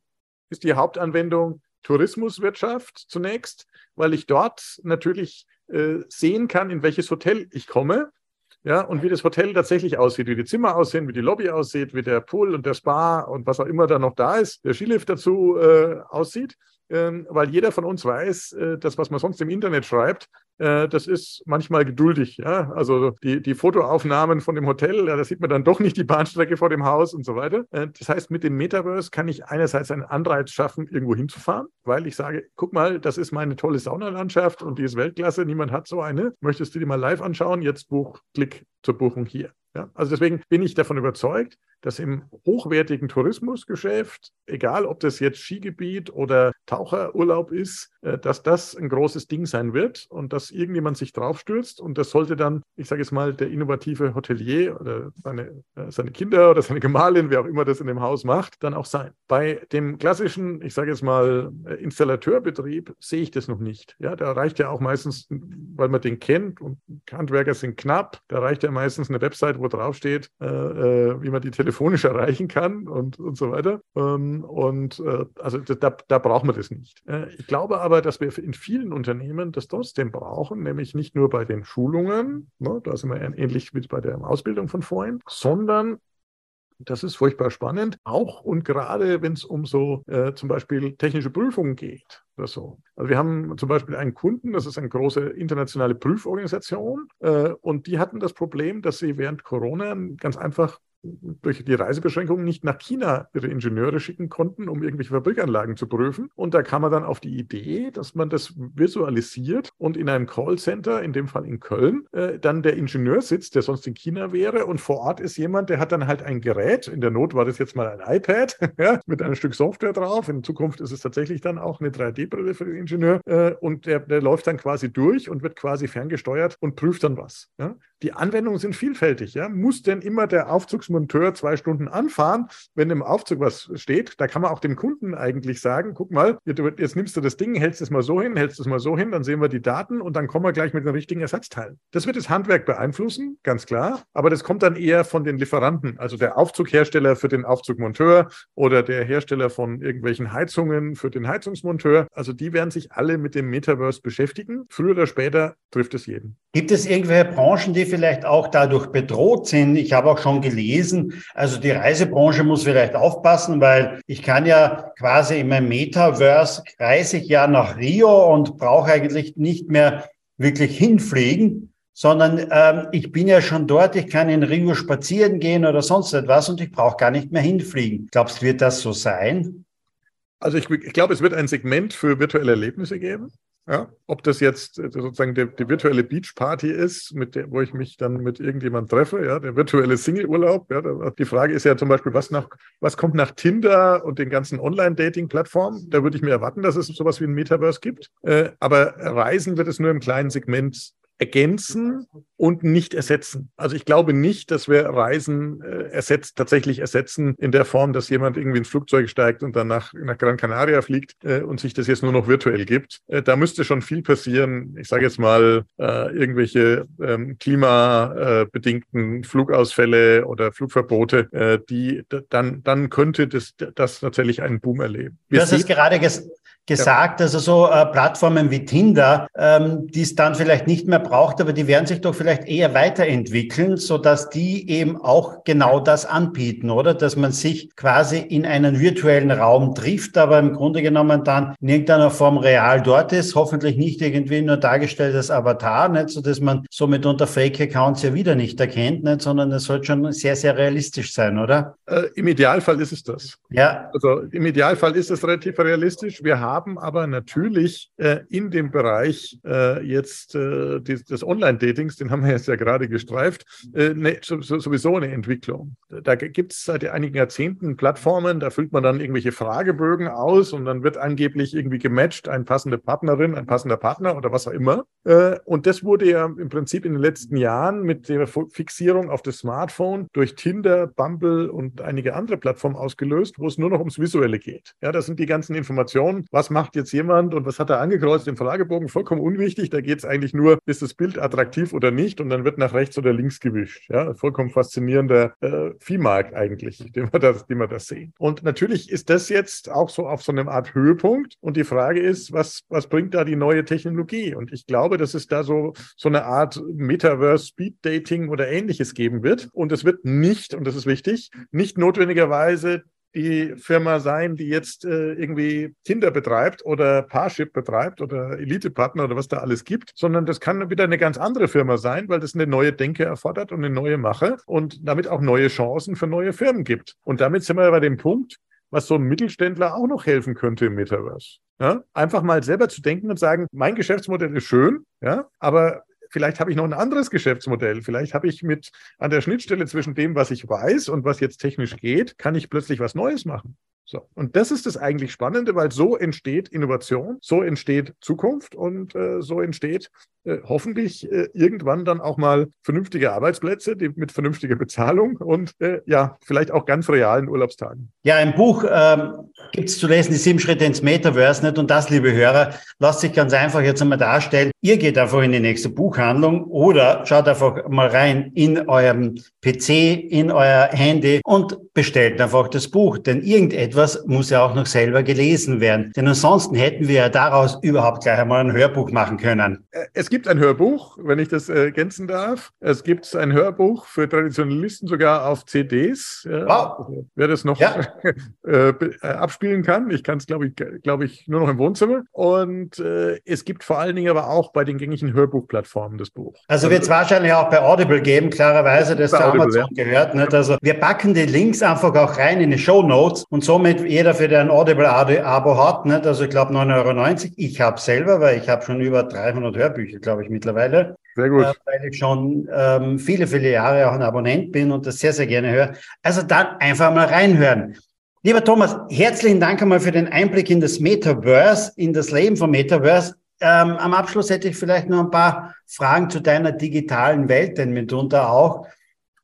ist die Hauptanwendung Tourismuswirtschaft zunächst, weil ich dort natürlich äh, sehen kann, in welches Hotel ich komme. Ja, und wie das Hotel tatsächlich aussieht, wie die Zimmer aussehen, wie die Lobby aussieht, wie der Pool und der Spa und was auch immer da noch da ist, der Skilift dazu äh, aussieht. Ähm, weil jeder von uns weiß, äh, das, was man sonst im Internet schreibt, äh, das ist manchmal geduldig. Ja? Also die, die Fotoaufnahmen von dem Hotel, ja, da sieht man dann doch nicht die Bahnstrecke vor dem Haus und so weiter. Äh, das heißt, mit dem Metaverse kann ich einerseits einen Anreiz schaffen, irgendwo hinzufahren, weil ich sage, guck mal, das ist meine tolle Saunalandschaft und die ist Weltklasse, niemand hat so eine. Möchtest du die mal live anschauen? Jetzt buch, klick zur Buchung hier. Ja? Also deswegen bin ich davon überzeugt, dass im hochwertigen Tourismusgeschäft, egal ob das jetzt Skigebiet oder Taucherurlaub ist, äh, dass das ein großes Ding sein wird und dass irgendjemand sich draufstürzt und das sollte dann, ich sage jetzt mal, der innovative Hotelier oder seine, äh, seine Kinder oder seine Gemahlin, wer auch immer das in dem Haus macht, dann auch sein. Bei dem klassischen, ich sage jetzt mal, äh, Installateurbetrieb sehe ich das noch nicht. Ja, da reicht ja auch meistens, weil man den kennt und Handwerker sind knapp, da reicht ja meistens eine Website, wo draufsteht, wie man die Telefon telefonisch erreichen kann und, und so weiter. Ähm, und äh, also da, da braucht man das nicht. Äh, ich glaube aber, dass wir in vielen Unternehmen das trotzdem brauchen, nämlich nicht nur bei den Schulungen, ne, da sind wir ähnlich wie bei der Ausbildung von vorhin, sondern Das ist furchtbar spannend, auch und gerade wenn es um so äh, zum Beispiel technische Prüfungen geht oder so. Also wir haben zum Beispiel einen Kunden, das ist eine große internationale Prüforganisation, äh, und die hatten das Problem, dass sie während Corona ganz einfach durch die Reisebeschränkungen nicht nach China ihre Ingenieure schicken konnten, um irgendwelche Fabrikanlagen zu prüfen. Und da kam man dann auf die Idee, dass man das visualisiert und in einem Callcenter, in dem Fall in Köln, äh, dann der Ingenieur sitzt, der sonst in China wäre. Und vor Ort ist jemand, der hat dann halt ein Gerät. In der Not war das jetzt mal ein iPad mit einem Stück Software drauf. In Zukunft ist es tatsächlich dann auch eine 3D-Brille für den Ingenieur. Äh, und der, der läuft dann quasi durch und wird quasi ferngesteuert und prüft dann was. Ja. Die Anwendungen sind vielfältig. Ja. Muss denn immer der Aufzugsmonteur Monteur zwei Stunden anfahren, wenn im Aufzug was steht. Da kann man auch dem Kunden eigentlich sagen, guck mal, jetzt nimmst du das Ding, hältst es mal so hin, hältst es mal so hin, dann sehen wir die Daten und dann kommen wir gleich mit den richtigen Ersatzteilen. Das wird das Handwerk beeinflussen, ganz klar, aber das kommt dann eher von den Lieferanten, also der Aufzughersteller für den Aufzugmonteur oder der Hersteller von irgendwelchen Heizungen für den Heizungsmonteur. Also die werden sich alle mit dem Metaverse beschäftigen. Früher oder später trifft es jeden. Gibt es irgendwelche Branchen, die vielleicht auch dadurch bedroht sind? Ich habe auch schon gelesen. Also die Reisebranche muss vielleicht aufpassen, weil ich kann ja quasi in meinem Metaverse reise ich ja nach Rio und brauche eigentlich nicht mehr wirklich hinfliegen, sondern ähm, ich bin ja schon dort, ich kann in Rio spazieren gehen oder sonst etwas und ich brauche gar nicht mehr hinfliegen. Glaubst du, wird das so sein? Also ich, ich glaube, es wird ein Segment für virtuelle Erlebnisse geben. Ja, ob das jetzt äh, sozusagen die, die virtuelle Beachparty ist, mit der, wo ich mich dann mit irgendjemand treffe, ja, der virtuelle Single-Urlaub. Ja, die Frage ist ja zum Beispiel, was nach, was kommt nach Tinder und den ganzen Online-Dating-Plattformen? Da würde ich mir erwarten, dass es sowas wie ein Metaverse gibt. Äh, aber Reisen wird es nur im kleinen Segment ergänzen und nicht ersetzen. Also ich glaube nicht, dass wir Reisen äh, ersetzt, tatsächlich ersetzen in der Form, dass jemand irgendwie ins Flugzeug steigt und dann nach, nach Gran Canaria fliegt äh, und sich das jetzt nur noch virtuell gibt. Äh, da müsste schon viel passieren. Ich sage jetzt mal äh, irgendwelche ähm, klimabedingten Flugausfälle oder Flugverbote, äh, die dann, dann könnte das, das tatsächlich einen Boom erleben. Wir du hast es gerade ges gesagt, ja. also so äh, Plattformen wie Tinder, ähm, die es dann vielleicht nicht mehr braucht, aber die werden sich doch vielleicht eher weiterentwickeln, so dass die eben auch genau das anbieten, oder? Dass man sich quasi in einen virtuellen Raum trifft, aber im Grunde genommen dann in irgendeiner Form real dort ist, hoffentlich nicht irgendwie nur dargestellt als Avatar, nicht? so dass man somit unter Fake-Accounts ja wieder nicht erkennt, nicht? sondern es soll schon sehr, sehr realistisch sein, oder? Äh, Im Idealfall ist es das. Ja. Also im Idealfall ist es relativ realistisch. Wir haben haben aber natürlich äh, in dem Bereich äh, jetzt äh, des, des Online-Datings, den haben wir jetzt ja gerade gestreift, äh, ne, so, sowieso eine Entwicklung. Da gibt es seit einigen Jahrzehnten Plattformen, da füllt man dann irgendwelche Fragebögen aus und dann wird angeblich irgendwie gematcht, eine passende Partnerin, ein passender Partner oder was auch immer. Äh, und das wurde ja im Prinzip in den letzten Jahren mit der Fixierung auf das Smartphone durch Tinder, Bumble und einige andere Plattformen ausgelöst, wo es nur noch ums Visuelle geht. Ja, das sind die ganzen Informationen, was was macht jetzt jemand und was hat er angekreuzt im Fragebogen, vollkommen unwichtig. Da geht es eigentlich nur, ist das Bild attraktiv oder nicht und dann wird nach rechts oder links gewischt. Ja, vollkommen faszinierender äh, Viehmarkt eigentlich, den wir, das, den wir das sehen. Und natürlich ist das jetzt auch so auf so einer Art Höhepunkt und die Frage ist, was, was bringt da die neue Technologie? Und ich glaube, dass es da so, so eine Art Metaverse Speed Dating oder ähnliches geben wird. Und es wird nicht, und das ist wichtig, nicht notwendigerweise die Firma sein, die jetzt äh, irgendwie Tinder betreibt oder Parship betreibt oder Elite-Partner oder was da alles gibt, sondern das kann wieder eine ganz andere Firma sein, weil das eine neue Denke erfordert und eine neue Mache und damit auch neue Chancen für neue Firmen gibt. Und damit sind wir bei dem Punkt, was so ein Mittelständler auch noch helfen könnte im Metaverse. Ja? Einfach mal selber zu denken und sagen, mein Geschäftsmodell ist schön, ja, aber vielleicht habe ich noch ein anderes Geschäftsmodell. Vielleicht habe ich mit an der Schnittstelle zwischen dem, was ich weiß und was jetzt technisch geht, kann ich plötzlich was Neues machen. So. Und das ist das eigentlich Spannende, weil so entsteht Innovation, so entsteht Zukunft und äh, so entsteht äh, hoffentlich äh, irgendwann dann auch mal vernünftige Arbeitsplätze die, mit vernünftiger Bezahlung und äh, ja, vielleicht auch ganz realen Urlaubstagen. Ja, im Buch ähm, gibt es zu lesen die sieben Schritte ins Metaverse nicht und das, liebe Hörer, lasst sich ganz einfach jetzt einmal darstellen. Ihr geht einfach in die nächste Buchhandlung oder schaut einfach mal rein in eurem PC, in euer Handy und bestellt einfach das Buch, denn irgendetwas etwas muss ja auch noch selber gelesen werden. Denn ansonsten hätten wir ja daraus überhaupt gleich einmal ein Hörbuch machen können. Äh, es gibt ein Hörbuch, wenn ich das ergänzen darf. Es gibt ein Hörbuch für Traditionalisten sogar auf CDs. Wow. Wer das noch ja. Äh, abspielen kann. Ich kann es, glaube ich, glaube ich, nur noch im Wohnzimmer. Und äh, es gibt vor allen Dingen aber auch bei den gängigen Hörbuchplattformen das Buch. Also wird es wahrscheinlich auch bei Audible geben, klarerweise, das zu Amazon ja. gehört. Nicht? Also wir packen die Links einfach auch rein in die Show Notes und somit jeder, für den Audible-Abo hat, nicht? also ich glaube 9,90 Euro. Ich habe selber, weil ich habe schon über 300 Hörbücher, glaube ich, mittlerweile. Sehr gut. Äh, weil ich schon ähm, viele, viele Jahre auch ein Abonnent bin und das sehr, sehr gerne höre. Also dann einfach mal reinhören. Lieber Thomas, herzlichen Dank einmal für den Einblick in das Metaverse, in das Leben vom Metaverse. Ähm, am Abschluss hätte ich vielleicht noch ein paar Fragen zu deiner digitalen Welt, denn mitunter auch.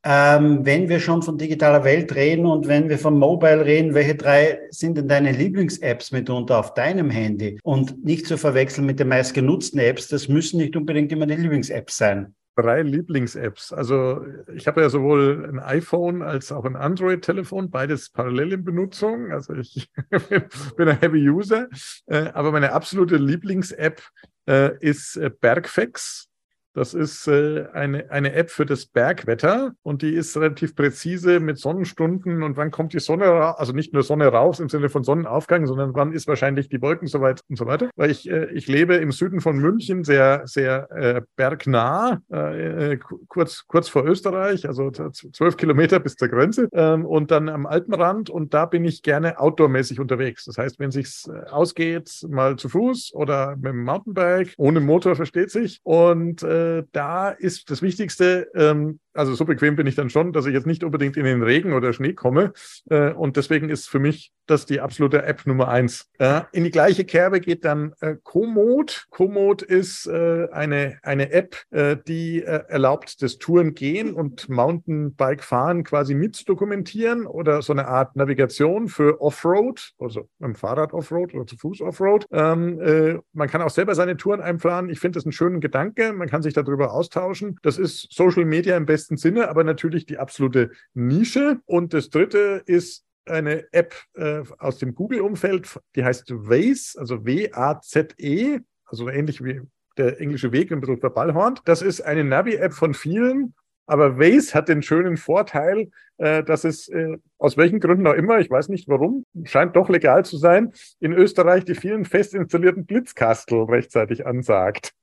Ähm, wenn wir schon von digitaler Welt reden und wenn wir von Mobile reden, welche drei sind denn deine Lieblings-Apps mitunter auf deinem Handy? Und nicht zu verwechseln mit den meistgenutzten Apps, das müssen nicht unbedingt immer die Lieblings-Apps sein drei Lieblings-Apps. Also ich habe ja sowohl ein iPhone als auch ein Android-Telefon, beides parallel in Benutzung. Also ich bin ein Heavy User. Äh, aber meine absolute Lieblings-App äh, ist äh, Bergfex. Das ist äh, eine, eine App für das Bergwetter und die ist relativ präzise mit Sonnenstunden und wann kommt die Sonne raus, also nicht nur Sonne raus im Sinne von Sonnenaufgang, sondern wann ist wahrscheinlich die Wolken soweit und so weiter. Weil ich, äh, ich lebe im Süden von München, sehr, sehr äh, bergnah, äh, äh kurz, kurz vor Österreich, also zwölf Kilometer bis zur Grenze ähm, und dann am Alpenrand und da bin ich gerne outdoormäßig unterwegs. Das heißt, wenn sich's äh, ausgeht, mal zu Fuß oder mit dem Mountainbike, ohne Motor versteht sich und äh, äh, da ist das Wichtigste, ähm, also so bequem bin ich dann schon, dass ich jetzt nicht unbedingt in den Regen oder Schnee komme. Äh, und deswegen ist für mich das die absolute App Nummer eins. Äh, in die gleiche Kerbe geht dann äh, Komoot. Komoot ist äh, eine, eine App, äh, die äh, erlaubt das Touren gehen und Mountainbike fahren quasi mit dokumentieren oder so eine Art Navigation für Offroad, also am Fahrrad Offroad oder zu Fuß Offroad. Ähm, äh, man kann auch selber seine Touren einplanen. Ich finde das einen schönen Gedanke. Man kann sich darüber austauschen. Das ist Social Media im besten besten Sinne, aber natürlich die absolute Nische. Und das dritte ist eine App äh, aus dem Google-Umfeld, die heißt Waze, also W-A-Z-E, also ähnlich wie der englische Weg ein bisschen verballhornt. Das ist eine Navi-App von vielen, aber Waze hat den schönen Vorteil, äh, dass es äh, aus welchen Gründen auch immer, ich weiß nicht warum, scheint doch legal zu sein, in Österreich die vielen fest installierten Blitzkastel rechtzeitig ansagt.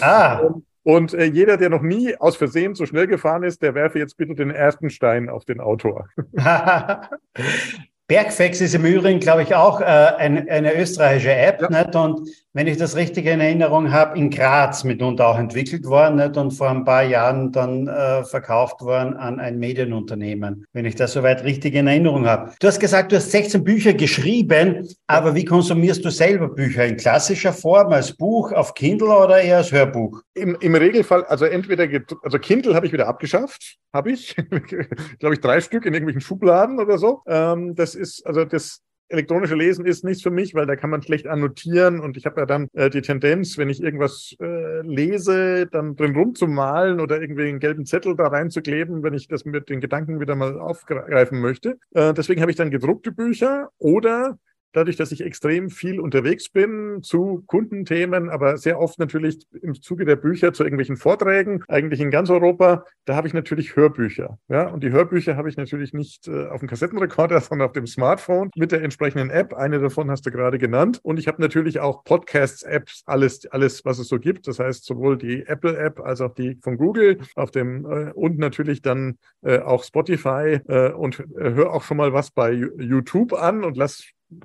Ah. Und äh, jeder, der noch nie aus Versehen so schnell gefahren ist, der werfe jetzt bitte den ersten Stein auf den Autor. Bergfex ist im Übrigen, glaube ich, auch äh, eine, eine österreichische App. Ja. Nicht? Und wenn ich das richtig in Erinnerung habe, in Graz mitunter auch entwickelt worden nicht? und vor ein paar Jahren dann äh, verkauft worden an ein Medienunternehmen, wenn ich das soweit richtig in Erinnerung habe. Du hast gesagt, du hast 16 Bücher geschrieben, aber wie konsumierst du selber Bücher? In klassischer Form, als Buch, auf Kindle oder eher als Hörbuch? Im, im Regelfall, also entweder, also Kindle habe ich wieder abgeschafft, habe ich, glaube ich, drei Stück in irgendwelchen Schubladen oder so. Ähm, das ist, also das elektronische Lesen ist nichts für mich, weil da kann man schlecht annotieren und ich habe ja dann äh, die Tendenz, wenn ich irgendwas äh, lese, dann drin rumzumalen oder irgendwie einen gelben Zettel da reinzukleben, wenn ich das mit den Gedanken wieder mal aufgreifen möchte. Äh, deswegen habe ich dann gedruckte Bücher oder dadurch, dass ich extrem viel unterwegs bin zu Kundenthemen, aber sehr oft natürlich im Zuge der Bücher zu irgendwelchen Vorträgen, eigentlich in ganz Europa, da habe ich natürlich Hörbücher. Ja, und die Hörbücher habe ich natürlich nicht äh, auf dem Kassettenrekorder, sondern auf dem Smartphone mit der entsprechenden App. Eine davon hast du gerade genannt. Und ich habe natürlich auch Podcasts-Apps, alles, alles, was es so gibt. Das heißt, sowohl die Apple-App als auch die von Google auf dem äh, und natürlich dann äh, auch Spotify äh, und äh, höre auch schon mal was bei YouTube an und lass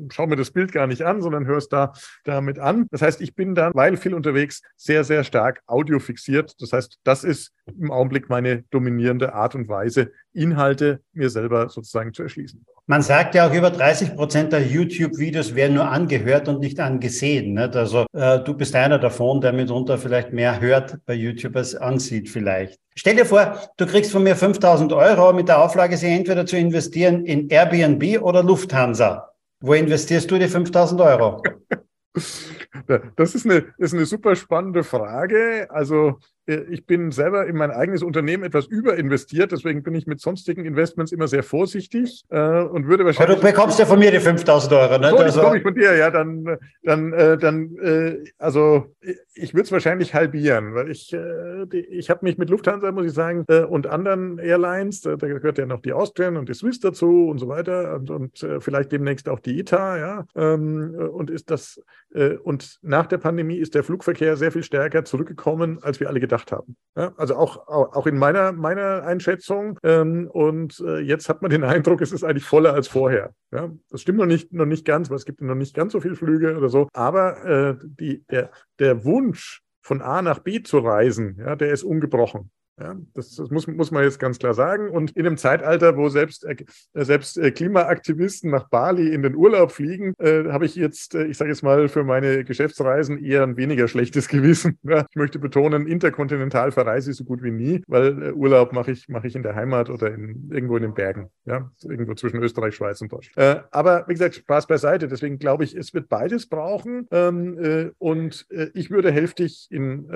schau mir das Bild gar nicht an, sondern hörst da damit an. Das heißt, ich bin dann, weil viel unterwegs, sehr, sehr stark audiofixiert. Das heißt, das ist im Augenblick meine dominierende Art und Weise, Inhalte mir selber sozusagen zu erschließen. Man sagt ja auch, über 30 Prozent der YouTube-Videos werden nur angehört und nicht angesehen. Nicht? Also äh, du bist einer davon, der mitunter vielleicht mehr hört bei YouTube als ansieht vielleicht. Stell dir vor, du kriegst von mir 5000 Euro mit der Auflage, sie entweder zu investieren in Airbnb oder Lufthansa. Wo investierst du die 5000 Euro? Das ist eine, das ist eine super spannende Frage. Also äh, ich bin selber in mein eigenes Unternehmen etwas überinvestiert, deswegen bin ich mit sonstigen Investments immer sehr vorsichtig äh, und würde wahrscheinlich. Aber du bekommst ja von mir die 5000 Euro, ne? So, also, komme ich von dir, ja, dann, dann, äh, dann, äh, also ich würde es wahrscheinlich halbieren, weil ich, äh, die, ich habe mich mit Lufthansa, muss ich sagen, äh, und anderen Airlines, da, da, gehört ja noch die Austrian und die Swiss dazu und so weiter und, und äh, vielleicht demnächst auch die ITA, ja, ähm, und ist das, äh, und nach der Pandemie ist der Flugverkehr sehr viel stärker zurückgekommen, als wir alle gedacht haben. Ja? Also auch, auch in meiner, meiner Einschätzung ähm, und äh, jetzt hat man den Eindruck, es ist eigentlich voller als vorher. Ja? Das stimmt noch nicht, noch nicht ganz, weil es gibt noch nicht ganz so viele Flüge oder so, aber äh, die, der, der Wunsch, von A nach B zu reisen, ja, der ist ungebrochen. Ja, das, das muss, muss man jetzt ganz klar sagen. Und in einem Zeitalter, wo selbst, äh, selbst äh, Klimaaktivisten nach Bali in den Urlaub fliegen, äh, habe ich jetzt, äh, ich sage jetzt mal, für meine Geschäftsreisen eher ein weniger schlechtes Gewissen. Ja, ich möchte betonen, interkontinental verreise ich so gut wie nie, weil äh, Urlaub mache ich, mache ich in der Heimat oder in, irgendwo in den Bergen. Ja, irgendwo zwischen Österreich, Schweiz und Deutschland. Äh, aber wie gesagt, Spaß beiseite. Deswegen glaube ich, es wird beides brauchen. Ähm, und ich würde hälftig in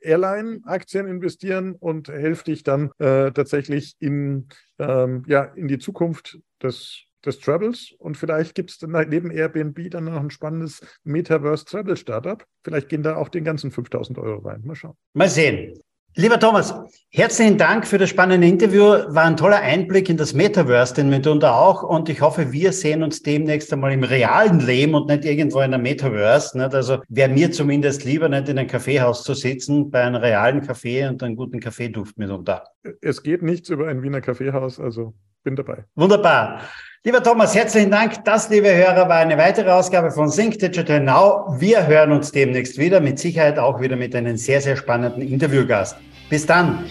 Airline-Aktien investieren und hälftig dann äh, tatsächlich in, ähm, ja, in die Zukunft des des Travels und vielleicht gibt es neben Airbnb dann noch ein spannendes Metaverse Travel Startup. Vielleicht gehen da auch den ganzen 5000 Euro rein. Mal schauen. Mal sehen. Lieber Thomas, herzlichen Dank für das spannende Interview. War ein toller Einblick in das Metaverse, den mitunter auch. Und ich hoffe, wir sehen uns demnächst einmal im realen Leben und nicht irgendwo in der Metaverse. Nicht? Also wäre mir zumindest lieber, nicht in einem Kaffeehaus zu sitzen, bei einem realen Kaffee und einen guten Kaffeeduft mitunter. Es geht nichts über ein Wiener Kaffeehaus, also bin dabei. Wunderbar. Lieber Thomas, herzlichen Dank. Das, liebe Hörer, war eine weitere Ausgabe von Sync Digital Now. Wir hören uns demnächst wieder, mit Sicherheit auch wieder mit einem sehr, sehr spannenden Interviewgast. Bis dann.